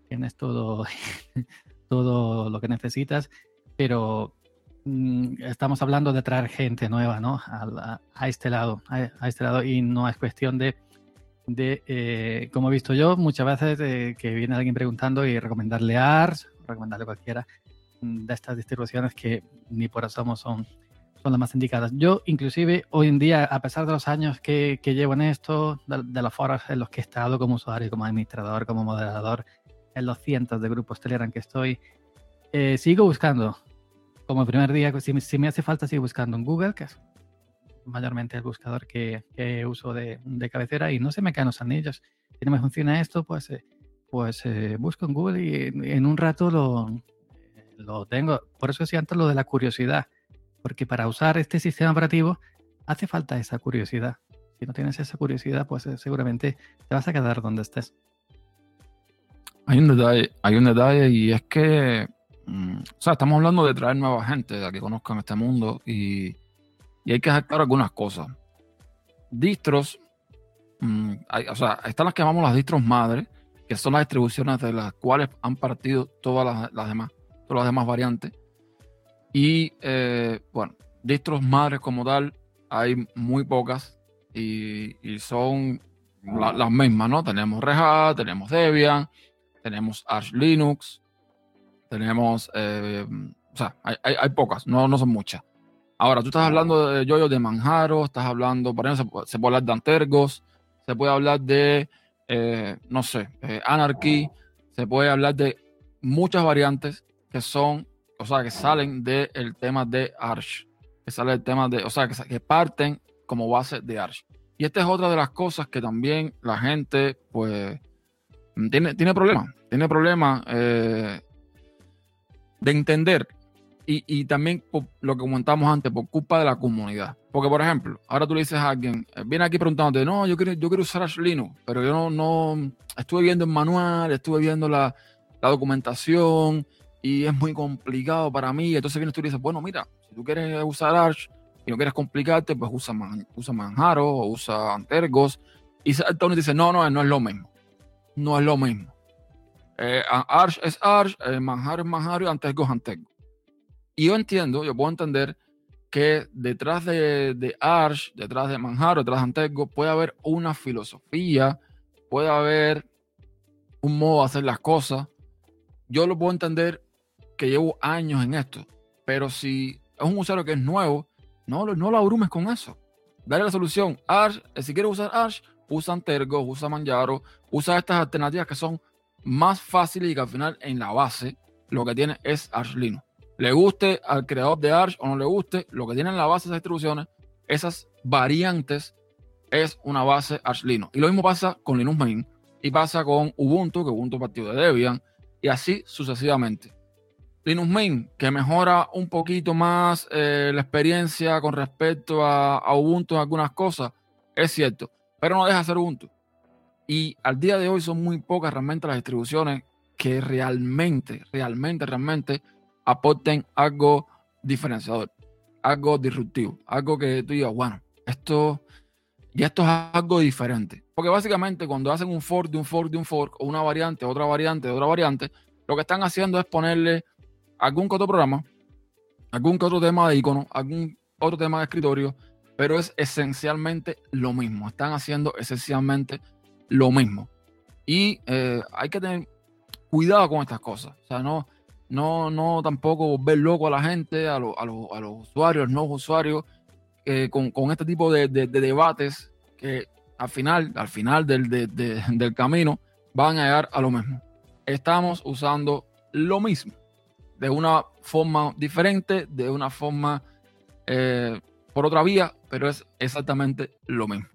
tienes todo, todo lo que necesitas, pero estamos hablando de traer gente nueva, ¿no? A, a este lado, a, este lado, y no es cuestión de de, eh, como he visto yo, muchas veces que viene alguien preguntando y recomendarle ARS, recomendarle cualquiera de estas distribuciones que ni por asomo son, son las más indicadas. Yo, inclusive, hoy en día, a pesar de los años que, que llevo en esto, de, los foros en los que he estado como usuario, como administrador, como moderador, en los cientos de grupos Telegram que estoy, eh, sigo buscando. Como el primer día, si, si me hace falta, sigo buscando en Google, que es mayormente el buscador que, uso de, cabecera y no se me caen los anillos. Si no me funciona esto, pues, eh, pues eh, busco en Google y en, un rato lo, lo tengo. Por eso decía antes lo de la curiosidad, porque para usar este sistema operativo hace falta esa curiosidad. Si no tienes esa curiosidad, pues eh, seguramente te vas a quedar donde estés. Hay un detalle, hay un detalle y es que, o sea, estamos hablando de traer nueva gente a que conozcan este mundo y y hay que dejar claro algunas cosas. Distros, mm, o sea, están las que llamamos las distros madres, que son las distribuciones de las cuales han partido todas las, demás, todas las demás variantes. Y eh, bueno, distros madres como tal, hay muy pocas y, son las mismas, ¿no? Tenemos Red tenemos Debian, tenemos Arch Linux, tenemos, eh, o sea, hay, hay, pocas, no, no son muchas. Ahora, tú estás hablando de yoyo de Manjaro, estás hablando, por ejemplo, se, puede hablar de Antergos, se puede hablar de, eh, no sé, eh, Anarchy, se puede hablar de muchas variantes que son, o sea, que salen del tema de Arch, que sale el tema de, o sea, que, que parten como base de Arch. Y esta es otra de las cosas que también la gente, pues, tiene, tiene problemas. Tiene problemas eh, de entender. Y, también lo que comentamos antes, por culpa de la comunidad. Porque, por ejemplo, ahora tú le dices a alguien, eh, viene aquí preguntándote, no, yo quiero, yo quiero usar Linux, pero yo no, no estuve viendo el manual, estuve viendo la, la documentación y es muy complicado para mí. Entonces vienes tú y dices, bueno, mira, si tú quieres usar Arch, y no quieres complicarte, pues usa, usa Manjaro o usa Antergos. Y Tony dice, no, no, no es lo mismo. No es lo mismo. Eh, Arch es Arch, eh, Manjaro es Manjaro y Antergos es Antergos. Y yo entiendo, yo puedo entender que detrás de, Arch, detrás de Manjaro, detrás de Antergos, puede haber una filosofía, puede haber un modo de hacer las cosas. Yo lo puedo entender que llevo años en esto, pero si es un usuario que es nuevo, no, no lo abrumes con eso. Dale la solución. Arch, eh, si quieres usar Arch, usa Antergo, usa Manjaro, usa estas alternativas que son más fáciles y que al final en la base lo que tiene es Arch Linux. Le guste al creador de Arch o no le guste, lo que tiene en la base de esas distribuciones, esas variantes, es una base Arch Linux. Y lo mismo pasa con Linux Mint y pasa con Ubuntu, que Ubuntu partido de Debian, y así sucesivamente. Linux Mint, que mejora un poquito más eh, la experiencia con respecto a, Ubuntu en algunas cosas, es cierto, pero no deja de ser Ubuntu. Y al día de hoy son muy pocas realmente las distribuciones que realmente, realmente, realmente aporten algo diferenciador, algo disruptivo, algo que tú digas, bueno, esto, y esto es algo diferente. Porque básicamente cuando hacen un fork de un fork de un fork, o una variante, otra variante, otra variante, lo que están haciendo es ponerle algún otro programa, algún otro tema de icono, algún otro tema de escritorio, pero es esencialmente lo mismo. Están haciendo esencialmente lo mismo. Y eh, hay que tener cuidado con estas cosas. O sea, no, no, no tampoco volver loco a la gente, a, los usuarios, no usuarios, eh, con, este tipo de, debates que al final, al final del, del camino van a llegar a lo mismo. Estamos usando lo mismo de una forma diferente, de una forma eh, por otra vía, pero es exactamente lo mismo.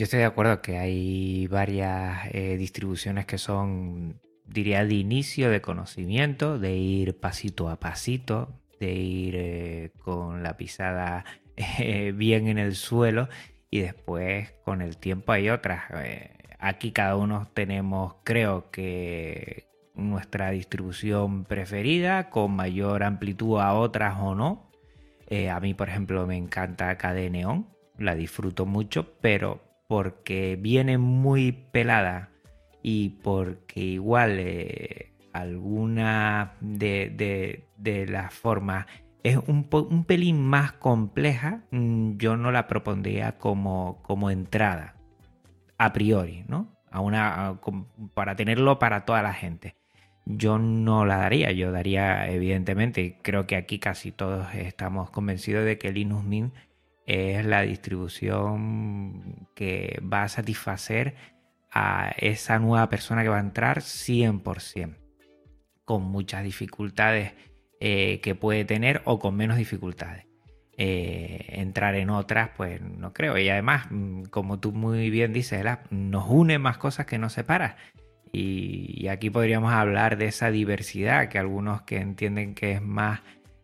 Yo estoy de acuerdo que hay varias eh, distribuciones que son, diría, de inicio de conocimiento, de ir pasito a pasito, de ir eh, con la pisada bien en el suelo y después con el tiempo hay otras. aquí cada uno tenemos, creo que nuestra distribución preferida, con mayor amplitud a otras o no. Eh, a mí, por ejemplo, me encanta KD Neon, la disfruto mucho, pero porque viene muy pelada y porque igual eh, alguna de, las formas es un, un, pelín más compleja, mm, yo no la propondría como, como entrada, a priori, ¿no? A una, para tenerlo para toda la gente yo no la daría. Yo daría, evidentemente, creo que aquí casi todos estamos convencidos de que Linux Mint es la distribución que va a satisfacer a esa nueva persona que va a entrar 100%, con muchas dificultades eh, que puede tener o con menos dificultades. Eh, entrar en otras, pues no creo. Y además, mm, como tú muy bien dices, nos une más cosas que nos separan. Y, aquí podríamos hablar de esa diversidad que algunos que entienden que es más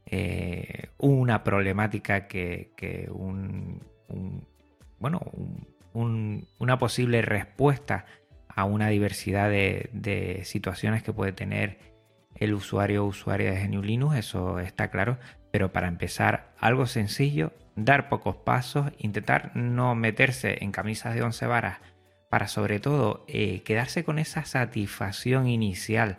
eh, una problemática que, bueno, una posible respuesta a una diversidad de, situaciones que puede tener el usuario o usuaria de GNU Linux, eso está claro, pero para empezar, algo sencillo, dar pocos pasos, intentar no meterse en camisas de once varas para sobre todo eh, quedarse con esa satisfacción inicial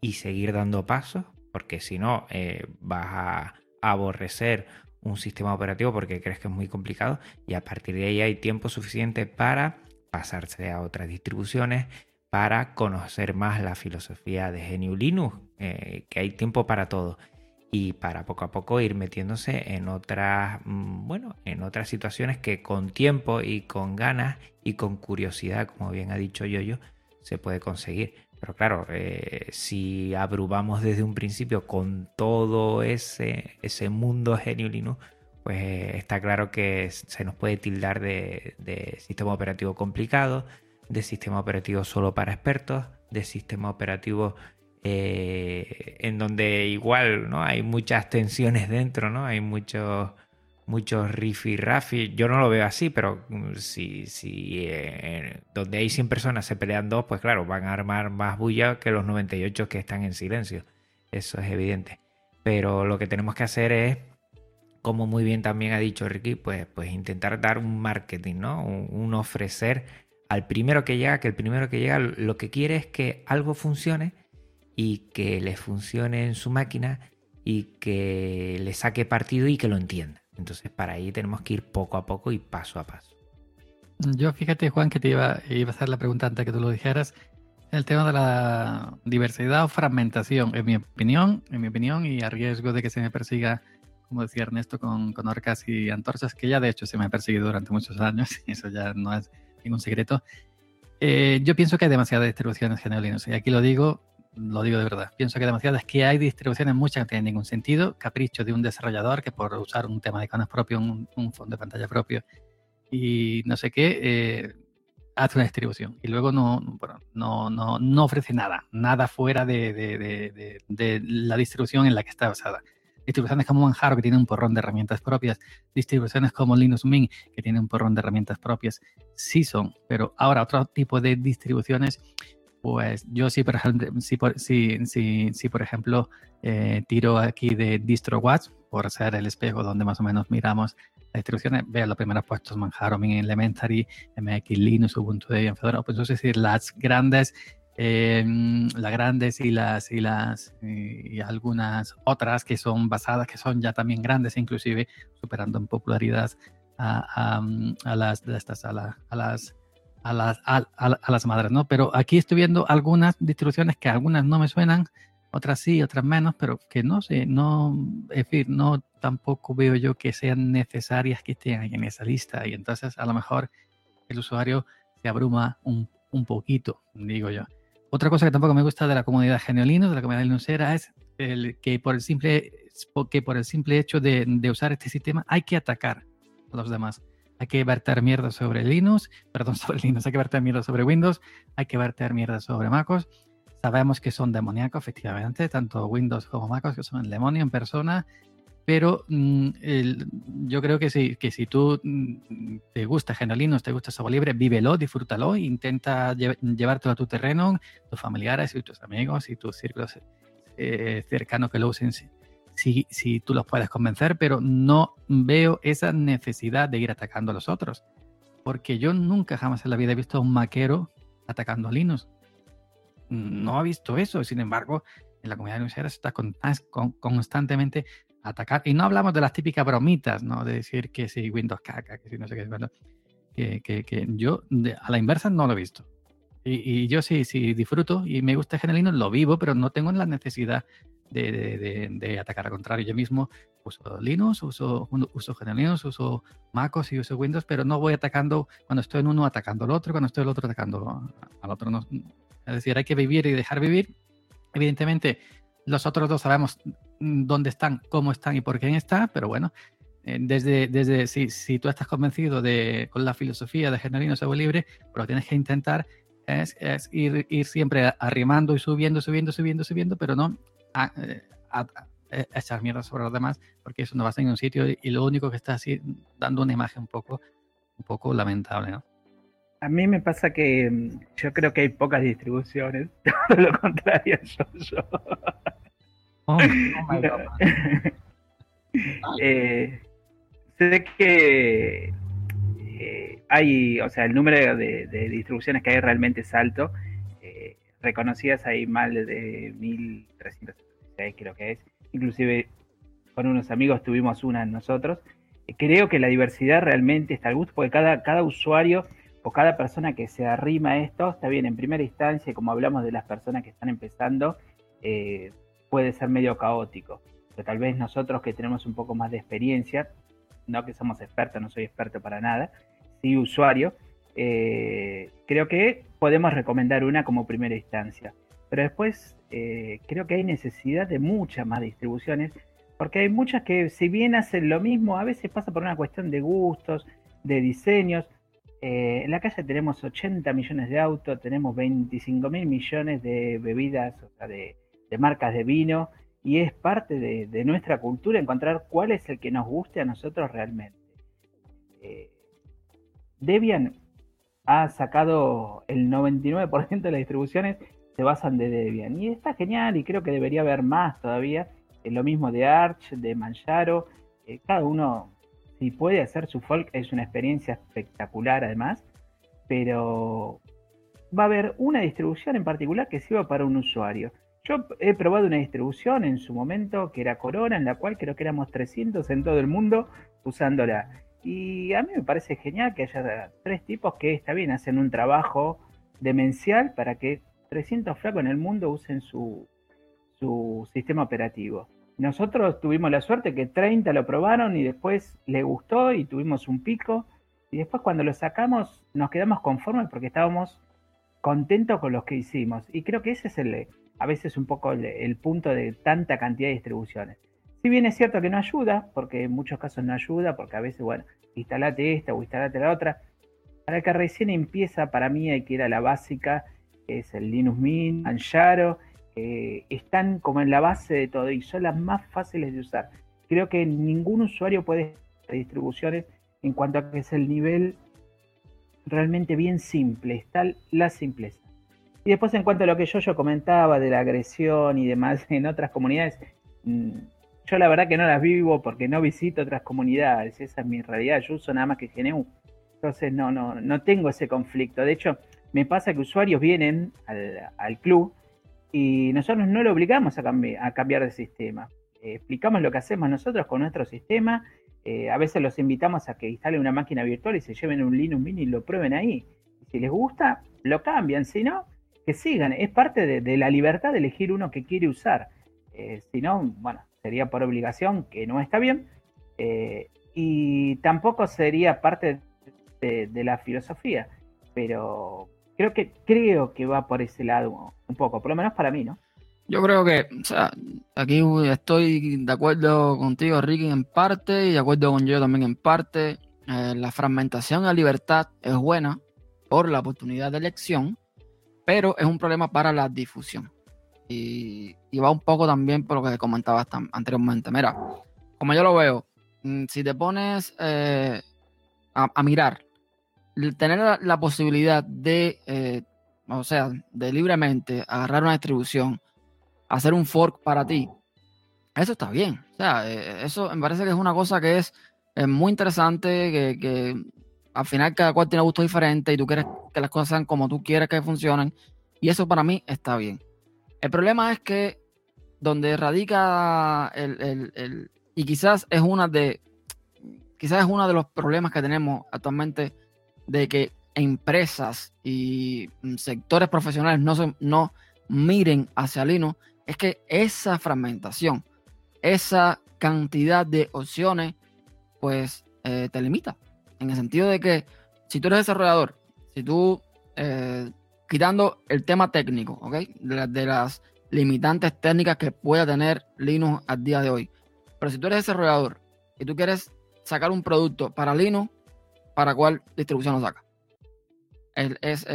y seguir dando pasos, porque si no eh, vas a aborrecer un sistema operativo porque crees que es muy complicado y a partir de ahí hay tiempo suficiente para pasarse a otras distribuciones, para conocer más la filosofía de GNU Linux, eh, que hay tiempo para todo y para poco a poco ir metiéndose en otras, mm, bueno, en otras situaciones que con tiempo y con ganas y con curiosidad, como bien ha dicho Yoyo, se puede conseguir. Pero claro, eh, si abrumamos desde un principio con todo ese, ese mundo genio pues está claro que se nos puede tildar de, sistema operativo complicado, de sistema operativo solo para expertos, de sistema operativo eh, en donde igual ¿no? hay muchas tensiones dentro, ¿no? Hay muchos muchos rifi rafi. Yo no lo veo así, pero mm, si, si eh, donde hay 100 personas se pelean dos, pues claro, van a armar más bulla que los 98 que están en silencio. Eso es evidente. Pero lo que tenemos que hacer es como muy bien también ha dicho Ricky, pues, pues intentar dar un marketing, ¿no? Un, ofrecer al primero que llega, que el primero que llega lo que quiere es que algo funcione y que le funcione en su máquina y que le saque partido y que lo entienda. Entonces para ahí tenemos que ir poco a poco y paso a paso. Yo fíjate Juan que te iba, iba a hacer la pregunta antes que tú lo dijeras. El tema de la diversidad o fragmentación, en mi opinión, en mi opinión, y a riesgo de que se me persiga como decía Ernesto, con, con orcas y antorchas, que ya de hecho se me ha perseguido durante muchos años, y eso ya no es ningún secreto. Eh, yo pienso que hay demasiadas distribuciones Linux, y aquí lo digo, lo digo de verdad. Pienso que demasiadas, que hay distribuciones muchas que no tienen ningún sentido, capricho de un desarrollador que por usar un tema de iconos propio, un, fondo de pantalla propio y no sé qué, eh, hace una distribución y luego no, no, no, no ofrece nada, nada fuera de, de, de, de, la distribución en la que está basada distribuciones como Manjaro, que tiene un porrón de herramientas propias, distribuciones como Linux Mint, que tiene un porrón de herramientas propias, sí son, pero ahora otro tipo de distribuciones, pues yo sí, por ejemplo, sí, por, sí, por ejemplo eh, tiro aquí de DistroWatch, por ser el espejo donde más o menos miramos las distribuciones, veo los primeros puestos Manjaro, Mint Elementary, MX Linux, Ubuntu Debian, Fedora, pues es decir, las grandes Em, las grandes y las y las y algunas otras que son basadas que son ya también grandes inclusive superando en popularidad a, a, las de estas a, las a las a, las madres no pero aquí estoy viendo algunas distribuciones que algunas no me suenan otras sí otras menos pero que no sé no es decir no tampoco veo yo que sean necesarias que estén en esa lista y entonces a lo mejor el usuario se abruma un, un poquito digo yo otra cosa que tampoco me gusta de la comunidad Geniolino, de la comunidad linuxera, es el que por el simple, que por el simple hecho de, de, usar este sistema hay que atacar a los demás. Hay que verter mierda sobre Linux, perdón, sobre Linux, hay que verter mierda sobre Windows, hay que verter mierda sobre MacOS. Sabemos que son demoníacos, efectivamente, tanto Windows como MacOS, que son el demonio en persona, pero mm, yo creo que si, que si tú mm, te gusta Genolinos, te gusta Sobo Libre, vívelo, disfrútalo, intenta llevártelo a tu terreno, tus familiares y tus amigos y tus círculos eh, cercanos que lo usen, si, si tú los puedes convencer, pero no veo esa necesidad de ir atacando a los otros, porque yo nunca jamás en la vida he visto a un maquero atacando a Linux. No ha visto eso, sin embargo, en la comunidad de se está constantemente atacar. Y no hablamos de las típicas bromitas, ¿no? De decir que si Windows caca, que si no sé qué. Que, que, que yo a la inversa no lo he visto. Y, yo sí, sí disfruto y me gusta Genelino, lo vivo, pero no tengo la necesidad de, de, de, atacar al contrario. Yo mismo uso Linux, uso, uso Genelinos, uso MacOS y uso Windows, pero no voy atacando cuando estoy en uno atacando al otro, cuando estoy en el otro atacando al otro. No, es decir, hay que vivir y dejar vivir. Evidentemente, los otros dos sabemos dónde están, cómo están y por quién están, pero bueno, eh, desde, desde si, si, tú estás convencido de, con la filosofía de Generino Sebo Libre, pero lo tienes que intentar es, es ir, ir, siempre arrimando y subiendo, subiendo, subiendo, subiendo, pero no a, eh, echar mierda sobre los demás, porque eso no va a en un sitio y, lo único que está así dando una imagen un poco, un poco lamentable, ¿no? A mí me pasa que mm, yo creo que hay pocas distribuciones, todo lo contrario yo. yo. Oh, oh eh, sé que eh, hay, o sea, el número de, distribuciones que hay realmente es alto. Eh, reconocidas hay más de 1376, creo que es. Inclusive con unos amigos tuvimos una nosotros. Creo que la diversidad realmente está al gusto, porque cada, cada usuario o cada persona que se arrima a esto, está bien, en primera instancia, como hablamos de las personas que están empezando, eh, puede ser medio caótico. Pero tal vez nosotros que tenemos un poco más de experiencia, no que somos expertos, no soy experto para nada, sí usuario, eh, creo que podemos recomendar una como primera instancia. Pero después eh, creo que hay necesidad de muchas más distribuciones Porque hay muchas que si bien hacen lo mismo, a veces pasa por una cuestión de gustos, de diseños. Eh, en la calle tenemos 80 millones de autos, tenemos 25 mil millones de bebidas, o sea, de, marcas de vino, y es parte de, nuestra cultura encontrar cuál es el que nos guste a nosotros realmente. Eh, Debian ha sacado el 99% de las distribuciones se basan de Debian. Y está genial y creo que debería haber más todavía. lo mismo de Arch, de Manjaro. Eh, cada uno, si puede hacer su folk, es una experiencia espectacular además. Pero va a haber una distribución en particular que sirva para un usuario. Yo he probado una distribución en su momento que era Corona, en la cual creo que éramos 300 en todo el mundo usándola. Y a mí me parece genial que haya tres tipos que está bien, hacen un trabajo demencial para que 300 flacos en el mundo usen su, su sistema operativo. Nosotros tuvimos la suerte que 30 lo probaron y después le gustó y tuvimos un pico. Y después cuando lo sacamos nos quedamos conformes porque estábamos contentos con los que hicimos. Y creo que ese es el, a veces un poco el punto de tanta cantidad de distribuciones. Si bien es cierto que no ayuda, porque en muchos casos no ayuda, porque a veces, bueno, instalate esta o instalate la otra. Para que recién empieza, para mí hay que ir a la básica, que es el Linux Mint, Manjaro, están como en la base de todo y son las más fáciles de usar. Creo que ningún usuario puede distribuciones en cuanto a que es el nivel realmente bien simple, está la simpleza. Y después en cuanto a lo que yo, yo comentaba de la agresión y demás en otras comunidades, mm, yo la verdad que no las vivo porque no visito otras comunidades, esa es mi realidad, yo uso nada más que GNU. Entonces no, no, no tengo ese conflicto. De hecho, me pasa que usuarios vienen al, club y nosotros no lo obligamos a, a cambiar de sistema. Eh, explicamos lo que hacemos nosotros con nuestro sistema. Eh, a veces los invitamos a que instalen una máquina virtual y se lleven un Linux Mini y lo prueben ahí. Si les gusta, lo cambian. Si no, que sigan. Es parte de, la libertad de elegir uno que quiere usar. Eh, si no, bueno, sería por obligación, que no está bien, eh, y tampoco sería parte de, la filosofía, pero creo que creo que va por ese lado un poco, por lo menos para mí, ¿no? Yo creo que, o sea, aquí estoy de acuerdo contigo, Ricky, en parte, y de acuerdo con yo también en parte. Eh, la fragmentación a libertad es buena por la oportunidad de elección, pero es un problema para la difusión. Y, va un poco también por lo que comentabas anteriormente. Mira, como yo lo veo, mm, si te pones eh, a, mirar, tener la, posibilidad de, eh, o sea, de libremente agarrar una distribución, hacer un fork para ti, eso está bien. O sea, eh, eso me parece que es una cosa que es muy interesante, que, al final cada cual tiene gustos diferentes y tú quieres que las cosas sean como tú quieres que funcionen. Y eso para mí está bien. El problema es que donde radica el, y quizás es una de quizás es uno de los problemas que tenemos actualmente de que empresas y sectores profesionales no, no miren hacia Linux, es que esa fragmentación, esa cantidad de opciones, pues eh, te limita. En el sentido de que si tú eres desarrollador, si tú eh, quitando el tema técnico, ¿ok? De, las limitantes técnicas que pueda tener Linux al día de hoy. Pero si tú eres desarrollador y tú quieres sacar un producto para Linux, ¿para cuál distribución lo sacas? Es,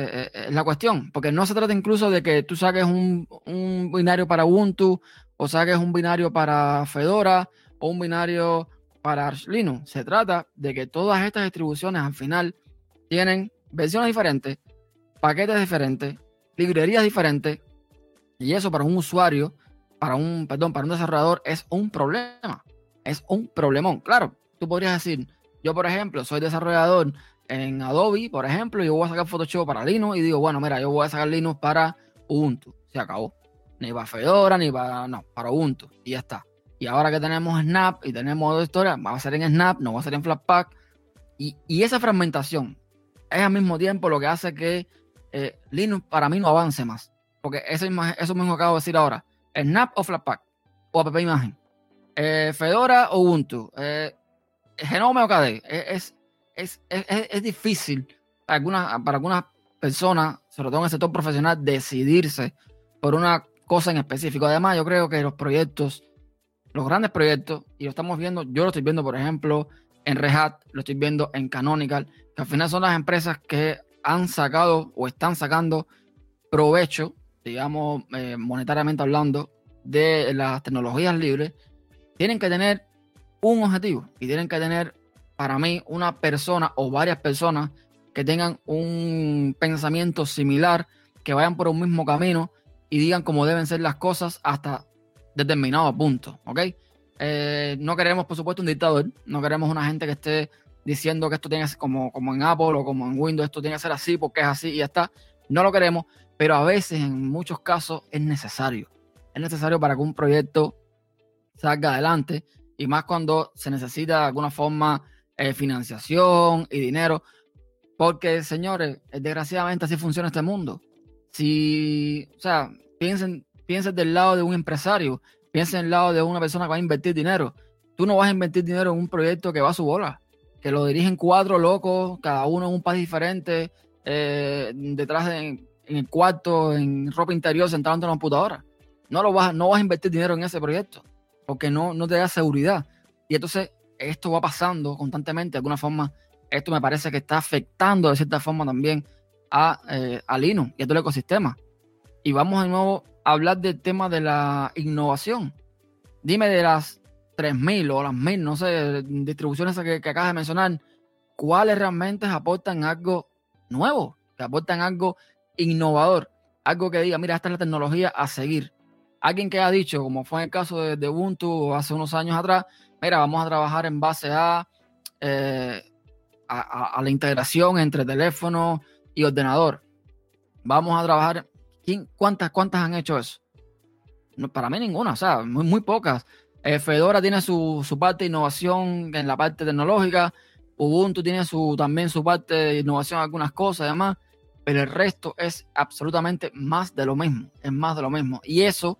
la cuestión, porque no se trata incluso de que tú saques un, un, binario para Ubuntu o saques un binario para Fedora o un binario para Arch Linux. Se trata de que todas estas distribuciones al final tienen versiones diferentes paquetes diferentes, librerías diferentes, y eso para un usuario, para un, perdón, para un desarrollador es un problema. Es un problemón. Claro, tú podrías decir, yo por ejemplo soy desarrollador en Adobe, por ejemplo, yo voy a sacar Photoshop para Linux y digo, bueno, mira, yo voy a sacar Linux para Ubuntu. Se acabó. Ni para Fedora, ni para, no, para Ubuntu. Y ya está. Y ahora que tenemos Snap y tenemos historia, va a ser en Snap, no va a ser en Flatpak. Y, y esa fragmentación es al mismo tiempo lo que hace que eh, Linux para mí no avance más. Porque eso, eso mismo acabo de decir ahora. Snap o Flatpak o app imagen. Eh, Fedora o Ubuntu. Eh, Genome o KDE. Es, es, es, es difícil algunas, para algunas personas, sobre todo en el sector profesional, decidirse por una cosa en específico. Además, yo creo que los proyectos los grandes proyectos, y lo estamos viendo, yo lo estoy viendo, por ejemplo, en Red Hat, lo estoy viendo en Canonical, que al final son las empresas que han sacado o están sacando provecho, digamos, eh, monetariamente hablando, de las tecnologías libres, tienen que tener un objetivo y tienen que tener, para mí, una persona o varias personas que tengan un pensamiento similar, que vayan por un mismo camino y digan cómo deben ser las cosas hasta determinado punto, ¿ok? Eh, no queremos, por supuesto, un dictador, no queremos una gente que esté diciendo que esto tiene que ser como, como en Apple o como en Windows, esto tiene que ser así porque es así y ya está. No lo queremos, pero a veces, en muchos casos, es necesario. Es necesario para que un proyecto salga adelante y más cuando se necesita de alguna forma eh, financiación y dinero, porque, señores, desgraciadamente así funciona este mundo. Si, o sea, piensen, piensen del lado de un empresario, piensen del lado de una persona que va a invertir dinero. Tú no vas a invertir dinero en un proyecto que va a su bola que lo dirigen cuatro locos, cada uno en un país diferente, eh, detrás de, en, el cuarto, en ropa interior, sentado en una computadora. No, lo vas, no vas a invertir dinero en ese proyecto, porque no, no te da seguridad. Y entonces esto va pasando constantemente, de alguna forma, esto me parece que está afectando de cierta forma también a, eh, a Linux y a todo el ecosistema. Y vamos de nuevo hablar del tema de la innovación. Dime de las 3.000 o las 1.000, no sé, distribuciones que, que acabas de mencionar, ¿cuáles realmente aportan algo nuevo? Que aportan algo innovador, algo que diga, mira, esta es la tecnología a seguir. Alguien que ha dicho, como fue en el caso de, Ubuntu hace unos años atrás, mira, vamos a trabajar en base a, eh, a, la integración entre teléfono y ordenador. Vamos a trabajar. ¿Cuántas, ¿Cuántas han hecho eso? No, para mí ninguna, o sea, muy, muy pocas. Eh, Fedora tiene su, parte de innovación en la parte tecnológica. Ubuntu tiene su, también su parte de innovación en algunas cosas y demás. Pero el resto es absolutamente más de lo mismo. Es más de lo mismo. Y eso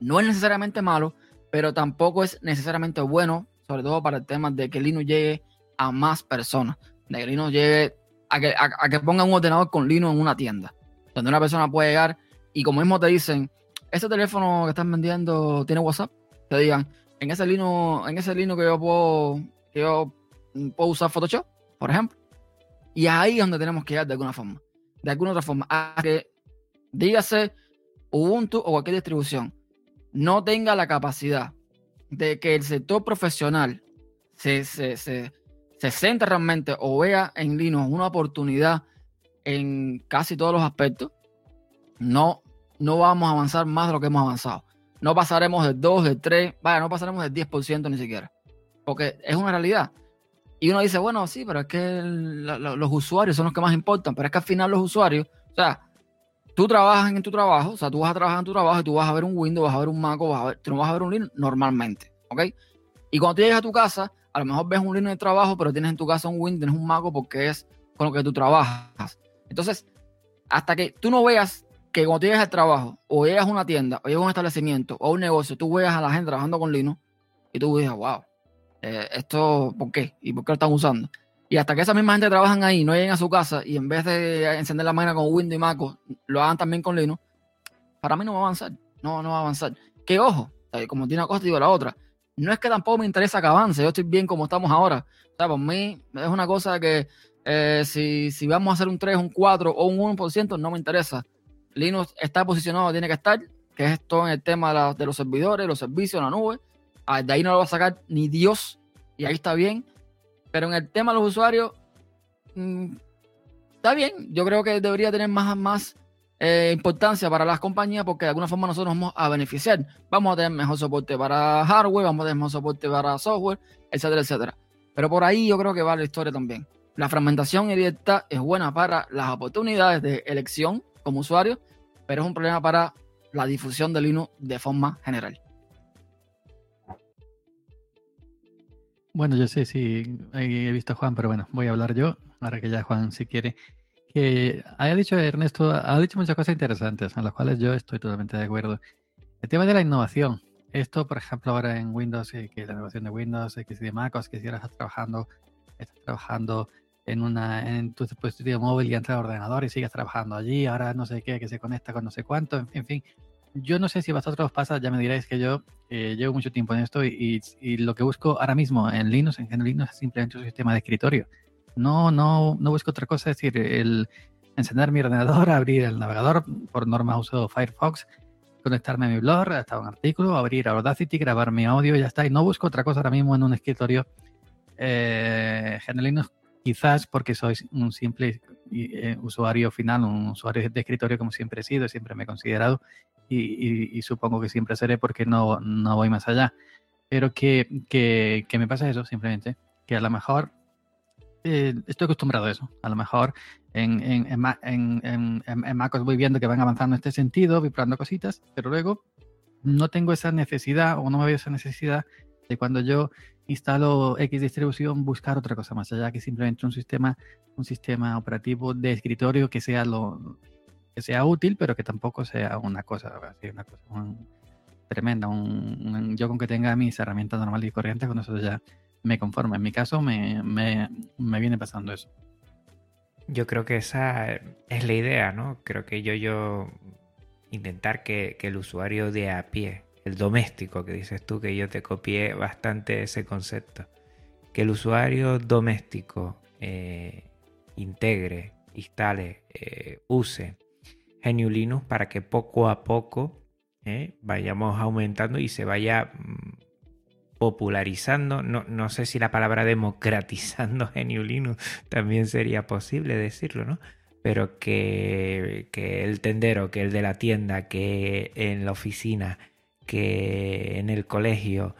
no es necesariamente malo, pero tampoco es necesariamente bueno, sobre todo para el tema de que Linux llegue a más personas. De que Linux llegue a que, a que pongan un ordenador con Linux en una tienda. Donde una persona puede llegar y como mismo te dicen, este teléfono que están vendiendo tiene WhatsApp te digan, en ese lino, en ese lino que yo puedo, que yo puedo usar Photoshop, por ejemplo. Y ahí es donde tenemos que ir de alguna forma. De alguna otra forma. A que, dígase, Ubuntu o cualquier distribución, no tenga la capacidad de que el sector profesional se, se, se, se centre realmente o vea en Linux una oportunidad en casi todos los aspectos, no, no vamos a avanzar más de lo que hemos avanzado no pasaremos del 2, del 3, vaya, no pasaremos del 10% ni siquiera. Porque es una realidad. Y uno dice, bueno, sí, pero es que los usuarios son los que más importan. Pero es que al final los usuarios, o sea, tú trabajas en tu trabajo, o sea, tú vas a trabajar en tu trabajo y tú vas a ver un Windows, vas a ver un Mac, vas a ver, tú no vas a ver un Linux normalmente, ¿ok? Y cuando tú llegas a tu casa, a lo mejor ves un Linux de trabajo, pero tienes en tu casa un Windows, tienes un Mac porque es con lo que tú trabajas. Entonces, hasta que tú no veas que cuando llegas al trabajo, o llegas a una tienda, o llegas a un establecimiento, o a un negocio, tú veas a la gente trabajando con Linux y tú dices, wow, eh, esto, ¿por qué? ¿Y por qué lo están usando? Y hasta que esa misma gente trabajan ahí, no lleguen a su casa y en vez de encender la máquina con Windows y Mac, lo hagan también con Linux, para mí no va a avanzar. No, no va a avanzar. Que ojo, como tiene una cosa, digo la otra. No es que tampoco me interesa que avance, yo estoy bien como estamos ahora. O sea, por mí es una cosa que eh, si, vamos a hacer un 3, un 4 o un 1%, no me interesa. Linux está posicionado, tiene que estar, que es todo en el tema de, los servidores, los servicios, la nube. Ah, de ahí no lo va a sacar ni Dios, y ahí está bien. Pero en el tema de los usuarios, mm, está bien. Yo creo que debería tener más, más eh, importancia para las compañías porque de alguna forma nosotros nos vamos a beneficiar. Vamos a tener mejor soporte para hardware, vamos a tener mejor soporte para software, etcétera, etcétera. Pero por ahí yo creo que va la historia también. La fragmentación abierta es buena para las oportunidades de elección como usuario, pero es un problema para la difusión de Linux de forma general. Bueno, yo sé si he visto a Juan, pero bueno, voy a hablar yo, ahora que ya Juan si quiere. Que haya dicho Ernesto, ha dicho muchas cosas interesantes, en las cuales yo estoy totalmente de acuerdo. El tema de la innovación. Esto, por ejemplo, ahora en Windows, eh, que la innovación de Windows, eh, que si de MacOS, que si ahora estás trabajando, estás trabajando en, una, en tu dispositivo móvil y entra al ordenador y sigues trabajando allí, ahora no sé qué, que se conecta con no sé cuánto, en, fin. yo no sé si a vosotros os pasa, ya me diréis que yo eh, llevo mucho tiempo en esto y, y, lo que busco ahora mismo en Linux, en Linux, es simplemente un sistema de escritorio. No, no, no busco otra cosa, es decir, el encender mi ordenador, abrir el navegador, por norma uso Firefox, conectarme a mi blog, hasta un artículo, abrir Audacity, grabar mi audio y ya está. Y no busco otra cosa ahora mismo en un escritorio. Eh, Linux quizás porque soy un simple eh, usuario final, un usuario de escritorio como siempre he sido, siempre me he considerado y, supongo que siempre seré porque no, no voy más allá. Pero que, que, que, me pasa eso simplemente, que a lo mejor eh, estoy acostumbrado a eso. A lo mejor en, en, en, en, MacOS voy viendo que van avanzando en este sentido, voy probando cositas, pero luego no tengo esa necesidad o no me veo esa necesidad de cuando yo instalo X distribución buscar otra cosa más allá que simplemente un sistema, un sistema operativo de escritorio que sea lo que sea útil, pero que tampoco sea una cosa, una cosa tremenda. yo con que tenga mis herramientas normales y corrientes, con eso ya me conformo. En mi caso me, me, me viene pasando eso. Yo creo que esa es la idea, ¿no? Creo que yo, yo intentar que, que, el usuario de a pie, el doméstico, que dices tú, que yo te copié bastante ese concepto, que el usuario doméstico eh, integre, instale, eh, use GNU Linux para que poco a poco eh, vayamos aumentando y se vaya mm, popularizando, no, no, sé si la palabra democratizando GNU Linux también sería posible decirlo, ¿no? Pero que, que, el tendero, que el de la tienda, que en la oficina, que en el colegio,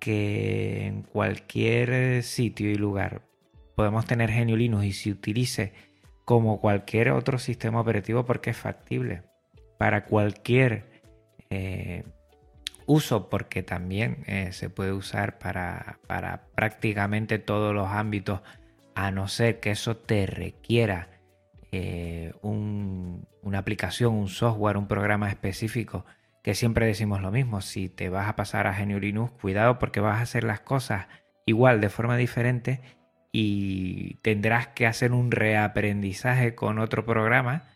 que en cualquier sitio y lugar podemos tener GNU Linux y se utilice como cualquier otro sistema operativo porque es factible para cualquier eh, uso porque también eh, se puede usar para, prácticamente todos los ámbitos, a no ser que eso te requiera eh, una aplicación, un software, un programa específico, que siempre decimos lo mismo, si te vas a pasar a GNU Linux, cuidado porque vas a hacer las cosas igual de forma diferente y tendrás que hacer un reaprendizaje con otro programa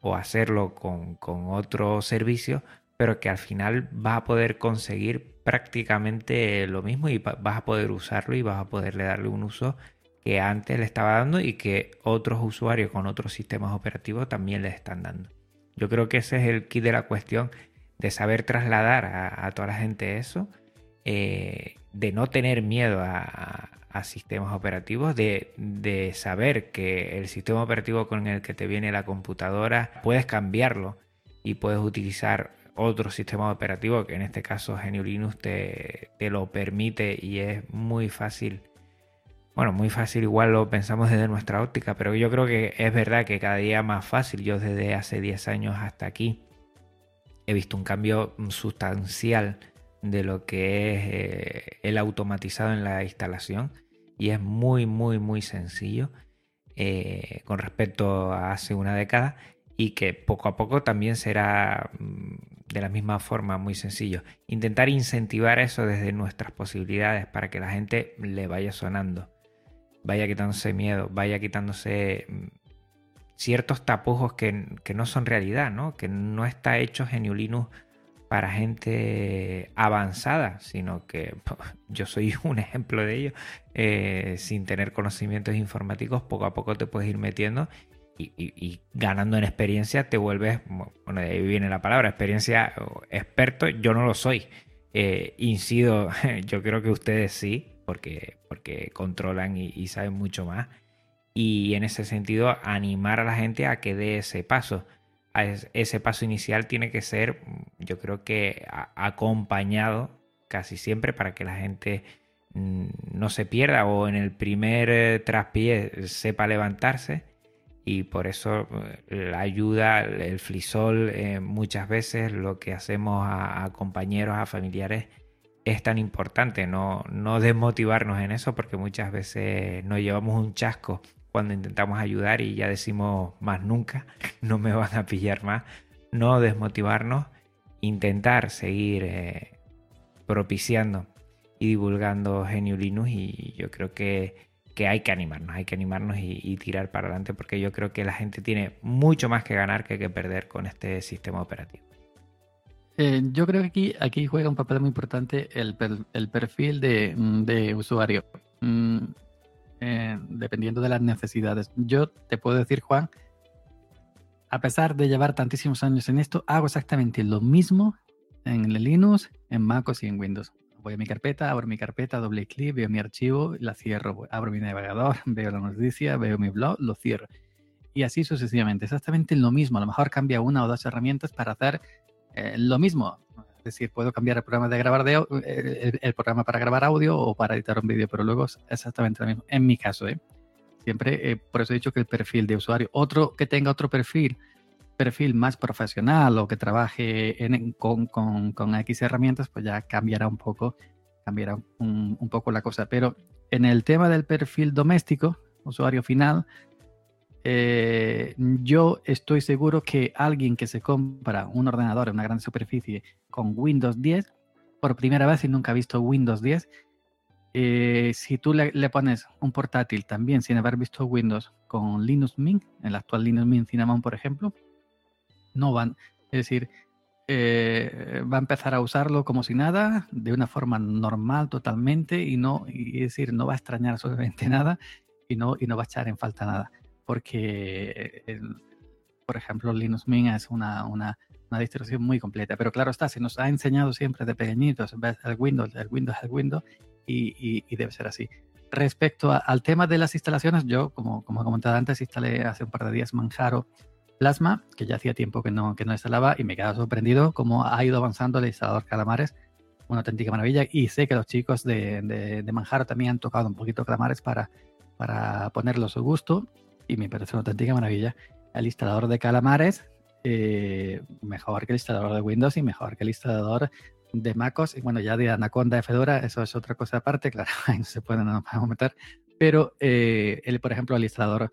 o hacerlo con, con otro servicio pero que al final vas a poder conseguir prácticamente lo mismo y vas a poder usarlo y vas a poderle darle un uso que antes le estaba dando y que otros usuarios con otros sistemas operativos también le están dando. Yo creo que ese es el kit de la cuestión de saber trasladar a, toda la gente eso, eh, de no tener miedo a, sistemas operativos, de, de, saber que el sistema operativo con el que te viene la computadora puedes cambiarlo y puedes utilizar otro sistema operativo que en este caso GNU Linux te, te, lo permite y es muy fácil. Bueno, muy fácil igual lo pensamos desde nuestra óptica, pero yo creo que es verdad que cada día más fácil. Yo desde hace 10 años hasta aquí he visto un cambio sustancial de lo que es eh, el automatizado en la instalación y es muy, muy, muy sencillo eh, con respecto a hace una década y que poco a poco también será mm, de la misma forma muy sencillo. Intentar incentivar eso desde nuestras posibilidades para que la gente le vaya sonando, vaya quitándose miedo, vaya quitándose mm, ciertos tapujos que, no son realidad, ¿no? que no está hecho GNU para gente avanzada, sino que yo soy un ejemplo de ello. Eh, sin tener conocimientos informáticos, poco a poco te puedes ir metiendo y, ganando en experiencia te vuelves, bueno, de ahí viene la palabra, experiencia experto, yo no lo soy. Eh, incido, yo creo que ustedes sí, porque, porque controlan y, saben mucho más. Y en ese sentido, animar a la gente a que dé ese paso. ese paso inicial tiene que ser, yo creo que acompañado casi siempre para que la gente mm, no se pierda o en el primer eh, traspié sepa levantarse y por eso eh, la ayuda, el flisol, eh, muchas veces lo que hacemos a, compañeros, a familiares, es tan importante, no, no desmotivarnos en eso porque muchas veces nos llevamos un chasco cuando intentamos ayudar y ya decimos más nunca, no me van a pillar más, no desmotivarnos, intentar seguir eh, propiciando y divulgando Genio Linux y yo creo que que hay que animarnos, hay que animarnos y, tirar para adelante porque yo creo que la gente tiene mucho más que ganar que que perder con este sistema operativo. Eh, yo creo que aquí, aquí juega un papel muy importante el, el perfil de, mm, de usuario, Mm, eh, dependiendo de las necesidades. Yo te puedo decir, Juan, a pesar de llevar tantísimos años en esto, hago exactamente lo mismo en Linux, en MacOS y en Windows. Voy a mi carpeta, abro mi carpeta, doble clic, veo mi archivo, la cierro, abro mi navegador, veo la noticia, veo mi blog, lo cierro. Y así sucesivamente, exactamente lo mismo. A lo mejor cambia una o dos herramientas para hacer eh, lo mismo. Es decir, puedo cambiar el programa de grabar eh, el, programa para grabar audio o para editar un vídeo, pero luego es exactamente lo mismo. En mi caso, ¿eh? Siempre, eh, por eso he dicho que el perfil de usuario, otro que tenga otro perfil, perfil más profesional o que trabaje en- con, con, con X herramientas, pues ya cambiará un poco, cambiará un poco la cosa. Pero en el tema del perfil doméstico, usuario final, eh, yo estoy seguro que alguien que se compra un ordenador en una gran superficie con Windows 10, por primera vez y nunca ha visto Windows 10, eh, si tú le, le pones un portátil también sin haber visto Windows con Linux Mint, el actual Linux Mint Cinnamon, por ejemplo, no van, es decir, eh, va a empezar a usarlo como si nada, de una forma normal totalmente, y no, es decir, no va a extrañar absolutamente nada y no, y no va a echar en falta nada, porque, el- por ejemplo, Linux Mint es una, una, una distribución muy completa, pero claro está, se nos ha enseñado siempre de pequeñitos, el Windows, el Windows, el Windows, y, y- y debe ser así. Respecto a- al tema de las instalaciones, yo, como, como he comentado antes, instalé hace un par de días Manjaro Plasma, que ya hacía tiempo que no, que no instalaba, y me quedaba sorprendido cómo ha ido avanzando el instalador Calamares, una auténtica maravilla. Y sé que los chicos de, de, de Manjaro también han tocado un poquito Calamares para, para ponerlo a su gusto, y me parece una auténtica maravilla. El instalador de Calamares, eh, mejor que el instalador de Windows y mejor que el instalador de MacOS, y bueno, ya de Anaconda de Fedora, eso es otra cosa aparte, claro, ahí no se pueden no podemos meter, pero eh, el, por ejemplo, el instalador,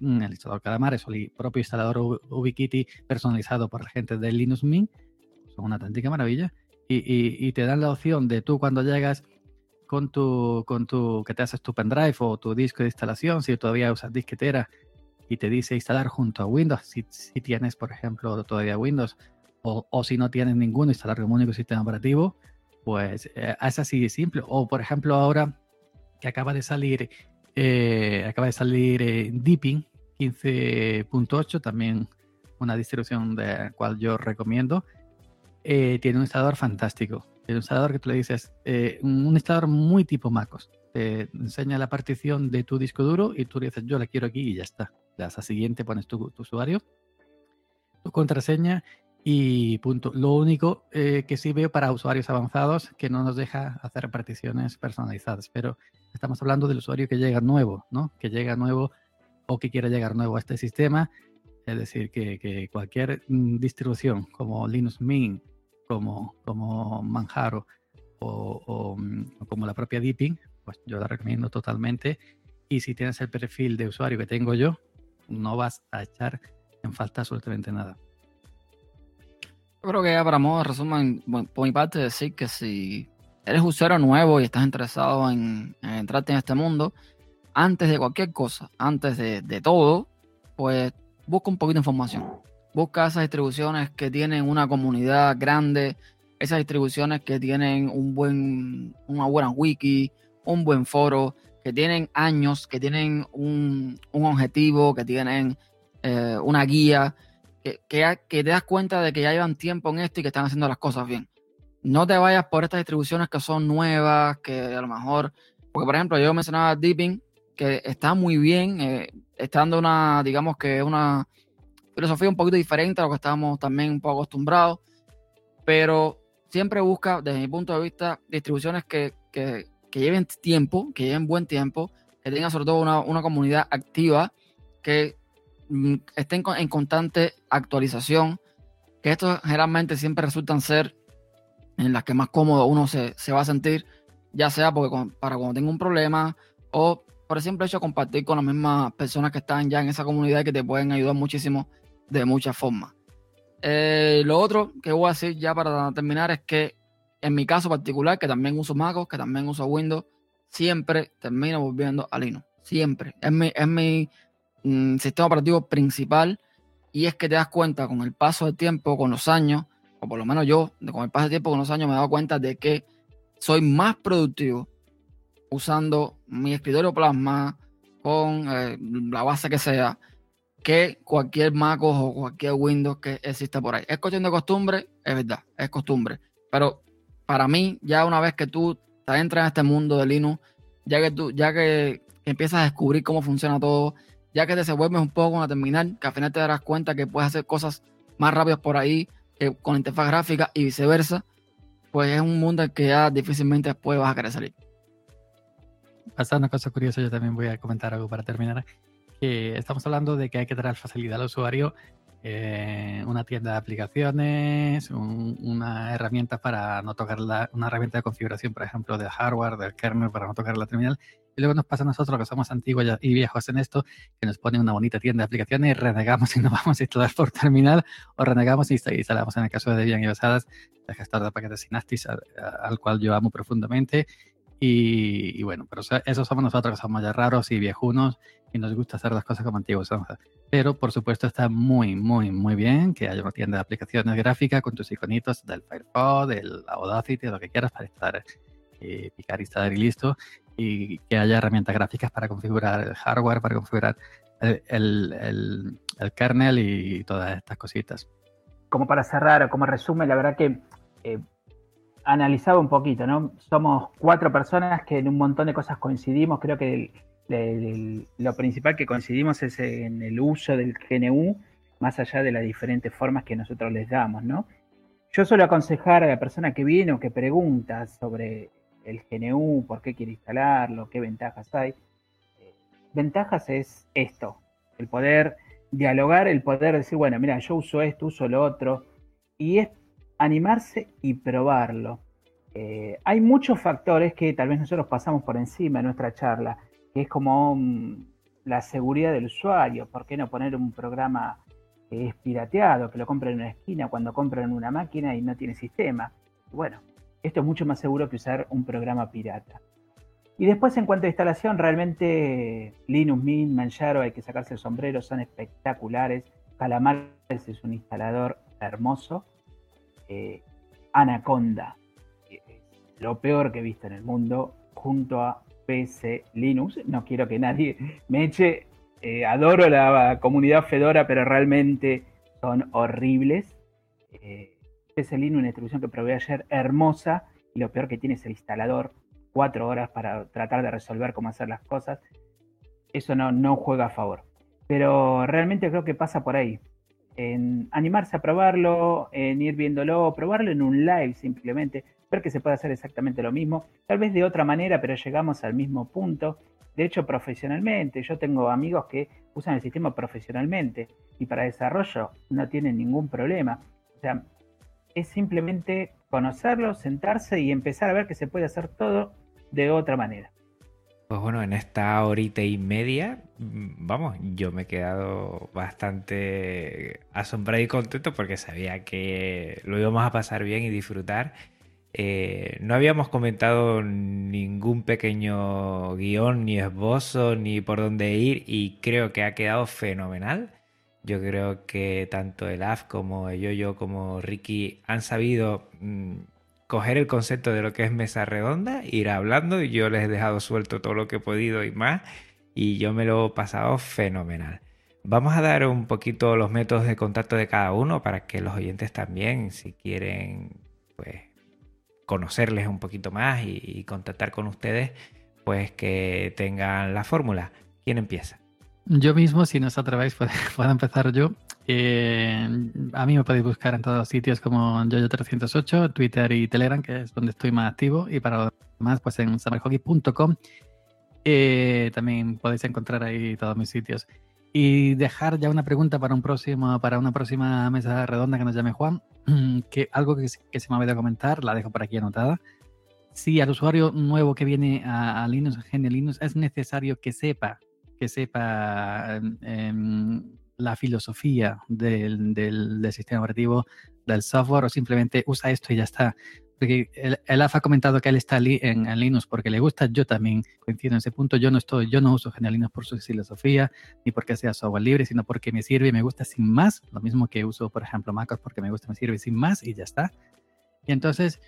mm, el instalador Calamares o el propio instalador Ubiquiti personalizado por la gente de Linux Mint, son una auténtica maravilla, y, y- y te dan la opción de tú cuando llegas con tu, con tu, que te haces tu pendrive o tu disco de instalación, si todavía usas disquetera, y te dice instalar junto a Windows, si, si tienes, por ejemplo, todavía Windows, o, o si no tienes ninguno, instalar como único sistema operativo, pues eh, es así de simple. O por ejemplo ahora que acaba de salir, eh, acaba de salir eh, Deepin 15.8, también una distribución de la cual yo recomiendo, eh, tiene un instalador fantástico. Un instalador que tú le dices, eh, un instalador muy tipo MacOS. Te enseña la partición de tu disco duro y tú le dices, yo la quiero aquí y ya está. Le das a siguiente, pones tu, usuario, tu contraseña y punto. Lo único eh, que sí veo para usuarios avanzados que no nos deja hacer particiones personalizadas, pero estamos hablando del usuario que llega nuevo, ¿no? Que llega nuevo o que quiere llegar nuevo a este sistema. Es decir, que, que cualquier mm, distribución como Linux Mint, como, como Manjaro o, mm, o como la propia Deepin, pues yo la recomiendo totalmente. Y si tienes el perfil de usuario que tengo yo, no vas a echar en falta absolutamente nada. Yo creo que ya para modo resumen, por mi parte, decir que si eres usuario nuevo y estás interesado en, en entrarte en este mundo, antes de cualquier cosa, antes de, de todo, pues busca un poquito de información. Busca esas distribuciones que tienen una comunidad grande, esas distribuciones que tienen un buen, una buena wiki, un buen foro, que tienen años, que tienen un, un objetivo, que tienen eh, una guía, que, que, te das cuenta de que ya llevan tiempo en esto y que están haciendo las cosas bien. No te vayas por estas distribuciones que son nuevas, que a lo mejor, porque por ejemplo yo mencionaba Deepin, que está muy bien, eh, está dando una, digamos que una filosofía un poquito diferente a lo que estábamos también un poco acostumbrados, pero siempre busca, desde mi punto de vista, distribuciones que, que, lleven tiempo, que lleven buen tiempo, que tengan sobre todo una, una comunidad activa, que mm, estén en constante actualización, que estos generalmente siempre resultan ser en las que más cómodo uno se, se va a sentir, ya sea porque para cuando tenga un problema o por el hecho compartir con las mismas personas que están ya en esa comunidad que te pueden ayudar muchísimo de muchas formas. Eh, lo otro que voy a decir ya para terminar es que en mi caso particular, que también uso MacOS, que también uso Windows, siempre termino volviendo a Linux. Siempre. Es mi, es mi mm, sistema operativo principal y es que te das cuenta con el paso del tiempo, con los años, o por lo menos yo, con el paso del tiempo, con los años, me he dado cuenta de que soy más productivo usando mi escritorio Plasma con eh, la base que sea que cualquier Mac o cualquier Windows que exista por ahí. Es cuestión de costumbre, es verdad, es costumbre. Pero para mí, ya una vez que tú te entras en este mundo de Linux, ya que tú, ya que empiezas a descubrir cómo funciona todo, ya que te desenvuelves un poco con la terminal, que al final te darás cuenta que puedes hacer cosas más rápidas por ahí con interfaz gráfica y viceversa, pues es un mundo en que ya difícilmente después vas a querer salir. Pasa una cosa curiosa, yo también voy a comentar algo para terminar. Que estamos hablando de que hay que dar facilidad al usuario eh, una tienda de aplicaciones, una herramienta para no tocar la, una herramienta de configuración, por ejemplo, del hardware, del kernel para no tocar la terminal. Y luego nos pasa a nosotros que somos antiguos y viejos en esto, que nos pone una bonita tienda de aplicaciones y renegamos y no vamos a instalar por terminal o renegamos y instalamos en el caso de Debian y Basadas el gestor de paquetes Synaptis, al, cual yo amo profundamente. Y, bueno, pero eso somos nosotros que somos ya raros y viejunos y nos gusta hacer las cosas como antiguos. Pero por supuesto está muy, muy, muy bien que haya una tienda de aplicaciones gráficas con tus iconitos del Firefox, del Audacity, lo que quieras para estar, eh, picar, instalar y listo. Y que haya herramientas gráficas para configurar el hardware, para configurar el, kernel y todas estas cositas. Como para cerrar como resumen, la verdad que eh, analizaba un poquito, ¿no? Somos cuatro personas que en un montón de cosas coincidimos. Creo que lo principal que coincidimos es en el uso del GNU, más allá de las diferentes formas que nosotros les damos. Yo suelo aconsejar a la persona que viene o que pregunta sobre el GNU, por qué quiere instalarlo, qué ventajas hay. Ventajas es esto, el poder dialogar, el poder decir, bueno, mira, yo uso esto, uso lo otro, y es animarse y probarlo. Eh, hay muchos factores que tal vez nosotros pasamos por encima en nuestra charla que es como la seguridad del usuario. ¿Por qué no poner un programa que es pirateado, que lo compren en una esquina cuando compran una máquina y no tiene sistema? Bueno, esto es mucho más seguro que usar un programa pirata. Y después en cuanto a instalación, realmente Linux Mint, Manjaro, hay que sacarse el sombrero, son espectaculares. Calamares es un instalador hermoso. Eh, Anaconda, lo peor que he visto en el mundo, junto a PC Linux. No quiero que nadie me eche. Eh, adoro la comunidad Fedora, pero realmente son horribles. Eh, PC Linux, una distribución que probé ayer, hermosa. Y lo peor que tiene es el instalador. Cuatro horas para tratar de resolver cómo hacer las cosas. Eso no, no juega a favor. Pero realmente creo que pasa por ahí. Animarse a probarlo, en ir viéndolo, probarlo en un live simplemente que se puede hacer exactamente lo mismo, tal vez de otra manera, pero llegamos al mismo punto. De hecho, profesionalmente, yo tengo amigos que usan el sistema profesionalmente y para desarrollo no tienen ningún problema. O sea, es simplemente conocerlo, sentarse y empezar a ver que se puede hacer todo de otra manera. Pues bueno, en esta horita y media, mm, vamos, yo me he quedado bastante asombrado y contento porque sabía que lo íbamos a pasar bien y disfrutar eh, no habíamos comentado ningún pequeño guion, ni esbozo, ni por dónde ir, y creo que ha quedado fenomenal. Yo creo que tanto el AF como el Yoyo como Ricky han sabido mm, coger el concepto de lo que es mesa redonda, ir hablando, y yo les he dejado suelto todo lo que he podido y más, y yo me lo he pasado fenomenal. Vamos a dar un poquito los métodos de contacto de cada uno para que los oyentes también, si quieren, pues conocerles un poquito más y, contactar con ustedes, pues que tengan la fórmula. ¿Quién empieza? Yo mismo, si no os atrevéis, puedo, empezar yo. Eh, a mí me podéis buscar en todos los sitios como Yoyo308, Twitter y Telegram, que es donde estoy más activo. Y para los demás, pues en summerhockey.com. Eh, también podéis encontrar ahí todos mis sitios. Y dejar ya una pregunta para un próximo, para una próxima mesa redonda que nos llame Juan, que algo que, se me ha olvidado comentar, la dejo por aquí anotada. Si al usuario nuevo que viene a, Linux, a Gene Linux, es necesario que sepa, que sepa em, em, la filosofía del, del, sistema operativo, del software o simplemente usa esto y ya está. Porque el AF ha comentado que él está li- en, Linux porque le gusta, yo también coincido en ese punto, yo no estoy, yo no uso GNU por su filosofía, ni porque sea software libre, sino porque me sirve y me gusta sin más, lo mismo que uso, por ejemplo, MacOS porque me gusta, me sirve sin más y ya está. Y entonces,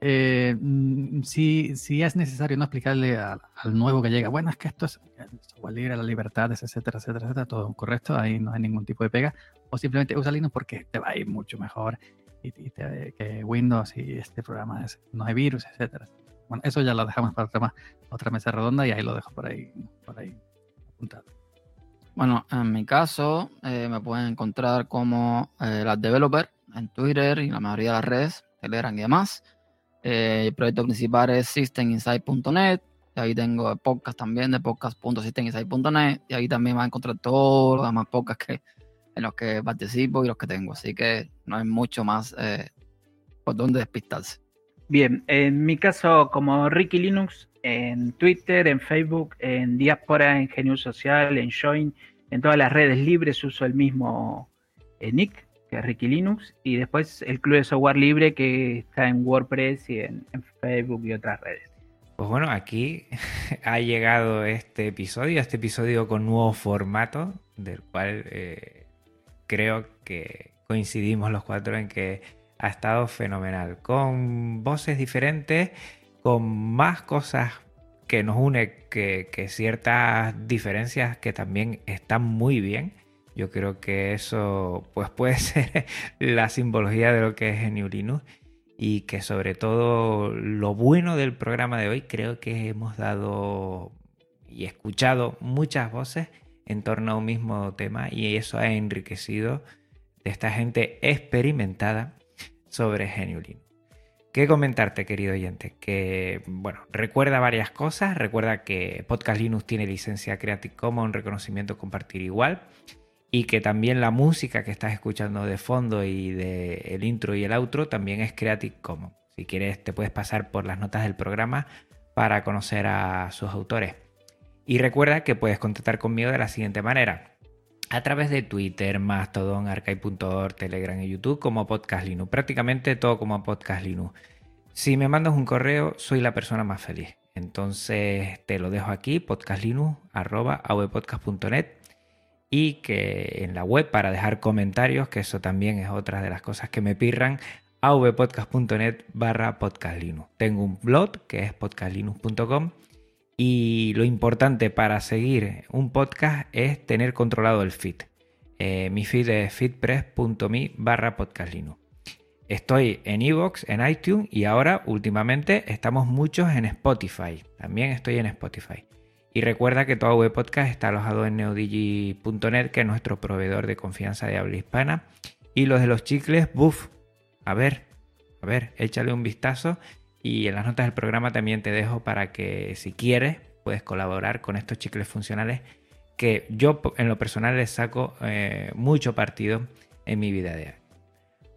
eh, mm, si, si es necesario no explicarle al, nuevo que llega, bueno, es que esto es software libre, la libertad, etcétera, etcétera, etcétera, todo correcto, ahí no hay ningún tipo de pega, o simplemente usa Linux porque te va a ir mucho mejor y, y te- que Windows y este programa es, no hay virus, etcétera. Bueno, eso ya lo dejamos para otra, otra mesa redonda y ahí lo dejo por ahí, por ahí apuntado. Bueno, en mi caso, eh, me pueden encontrar como eh, las developer en Twitter y la mayoría de las redes, Telegram y demás. Eh, el proyecto principal es systeminsight.net. Y ahí tengo podcast también de podcast.systeminsight.net. Y ahí también van a encontrar todos los demás podcasts que, en los que participo y los que tengo. Así que no hay mucho más eh, por donde despistarse. Bien, en mi caso, como Ricky Linux, en Twitter, en Facebook, en Diáspora, en Genio Social, en Join, en todas las redes libres uso el mismo eh, nick, que es Ricky Linux, y después el Club de Software Libre que está en WordPress y en, en Facebook y otras redes. Pues bueno, aquí ha llegado este episodio, este episodio con nuevo formato, del cual eh, creo que coincidimos los cuatro en que ha estado fenomenal, con voces diferentes, con más cosas que nos une que, ciertas diferencias que también están muy bien. Yo creo que eso pues puede ser la simbología de lo que es GNU Linux y que sobre todo lo bueno del programa de hoy creo que hemos dado y escuchado muchas voces en torno a un mismo tema y eso ha enriquecido de esta gente experimentada sobre Linux. ¿Qué comentarte, querido oyente? Que, bueno, recuerda varias cosas. Recuerda que Podcast Linux tiene licencia Creative Commons, reconocimiento compartir igual. Y que también la música que estás escuchando de fondo y de intro y el outro también es Creative Commons. Si quieres, te puedes pasar por las notas del programa para conocer a sus autores. Y recuerda que puedes contactar conmigo de la siguiente manera a través de Twitter, Mastodon, Archive.org, Telegram y YouTube como Podcast Linux. Prácticamente todo como Podcast Linux. Si me mandas un correo, soy la persona más feliz. Entonces te lo dejo aquí, podcastlinux.avpodcast.net y que en la web para dejar comentarios, que eso también es otra de las cosas que me pirran, avpodcast.net barra podcastlinux. Tengo un blog que es podcastlinux.com y lo importante para seguir un podcast es tener controlado el feed. Eh, mi feed es feedpress.me barra podcastlinux. Estoy en Evox, en iTunes y ahora últimamente estamos muchos en Spotify. También estoy en Spotify. Y recuerda que todo web podcast está alojado en neodigi.net, que es nuestro proveedor de confianza de habla hispana. Y los de los chicles, buff. A ver, a ver, échale un vistazo. Y en las notas del programa también te dejo para que si quieres puedes colaborar con estos chicles funcionales que yo en lo personal les saco eh, mucho partido en mi vida diaria.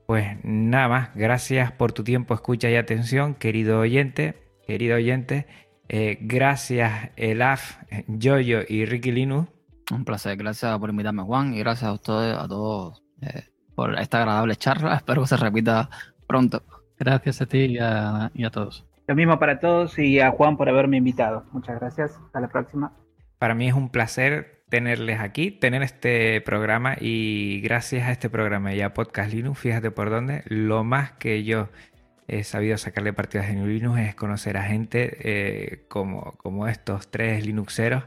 Pues nada más, gracias por tu tiempo, escucha y atención, querido oyente, querido oyente. Eh, gracias Elaf, Jojo y Ricky Linux. Un placer, gracias por invitarme Juan y gracias a ustedes, a todos eh, por esta agradable charla. Espero que se repita pronto. Gracias a ti y a, y a todos. Lo mismo para todos y a Juan por haberme invitado. Muchas gracias. Hasta la próxima. Para mí es un placer tenerles aquí, tener este programa y gracias a este programa y a Podcast Linux, fíjate por dónde, lo más que yo he sabido sacarle partidas a Linux es conocer a gente eh, como, como estos tres Linuxeros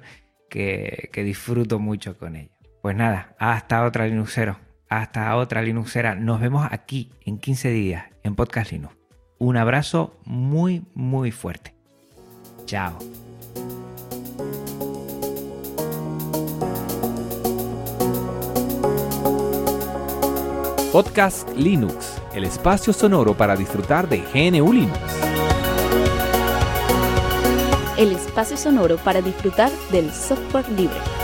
que, que disfruto mucho con ellos. Pues nada, hasta otra Linuxero, hasta otra Linuxera. Nos vemos aquí en 15 días en Podcast Linux. Un abrazo muy, muy fuerte. Chao. Podcast Linux, el espacio sonoro para disfrutar de GNU Linux. El espacio sonoro para disfrutar del software libre.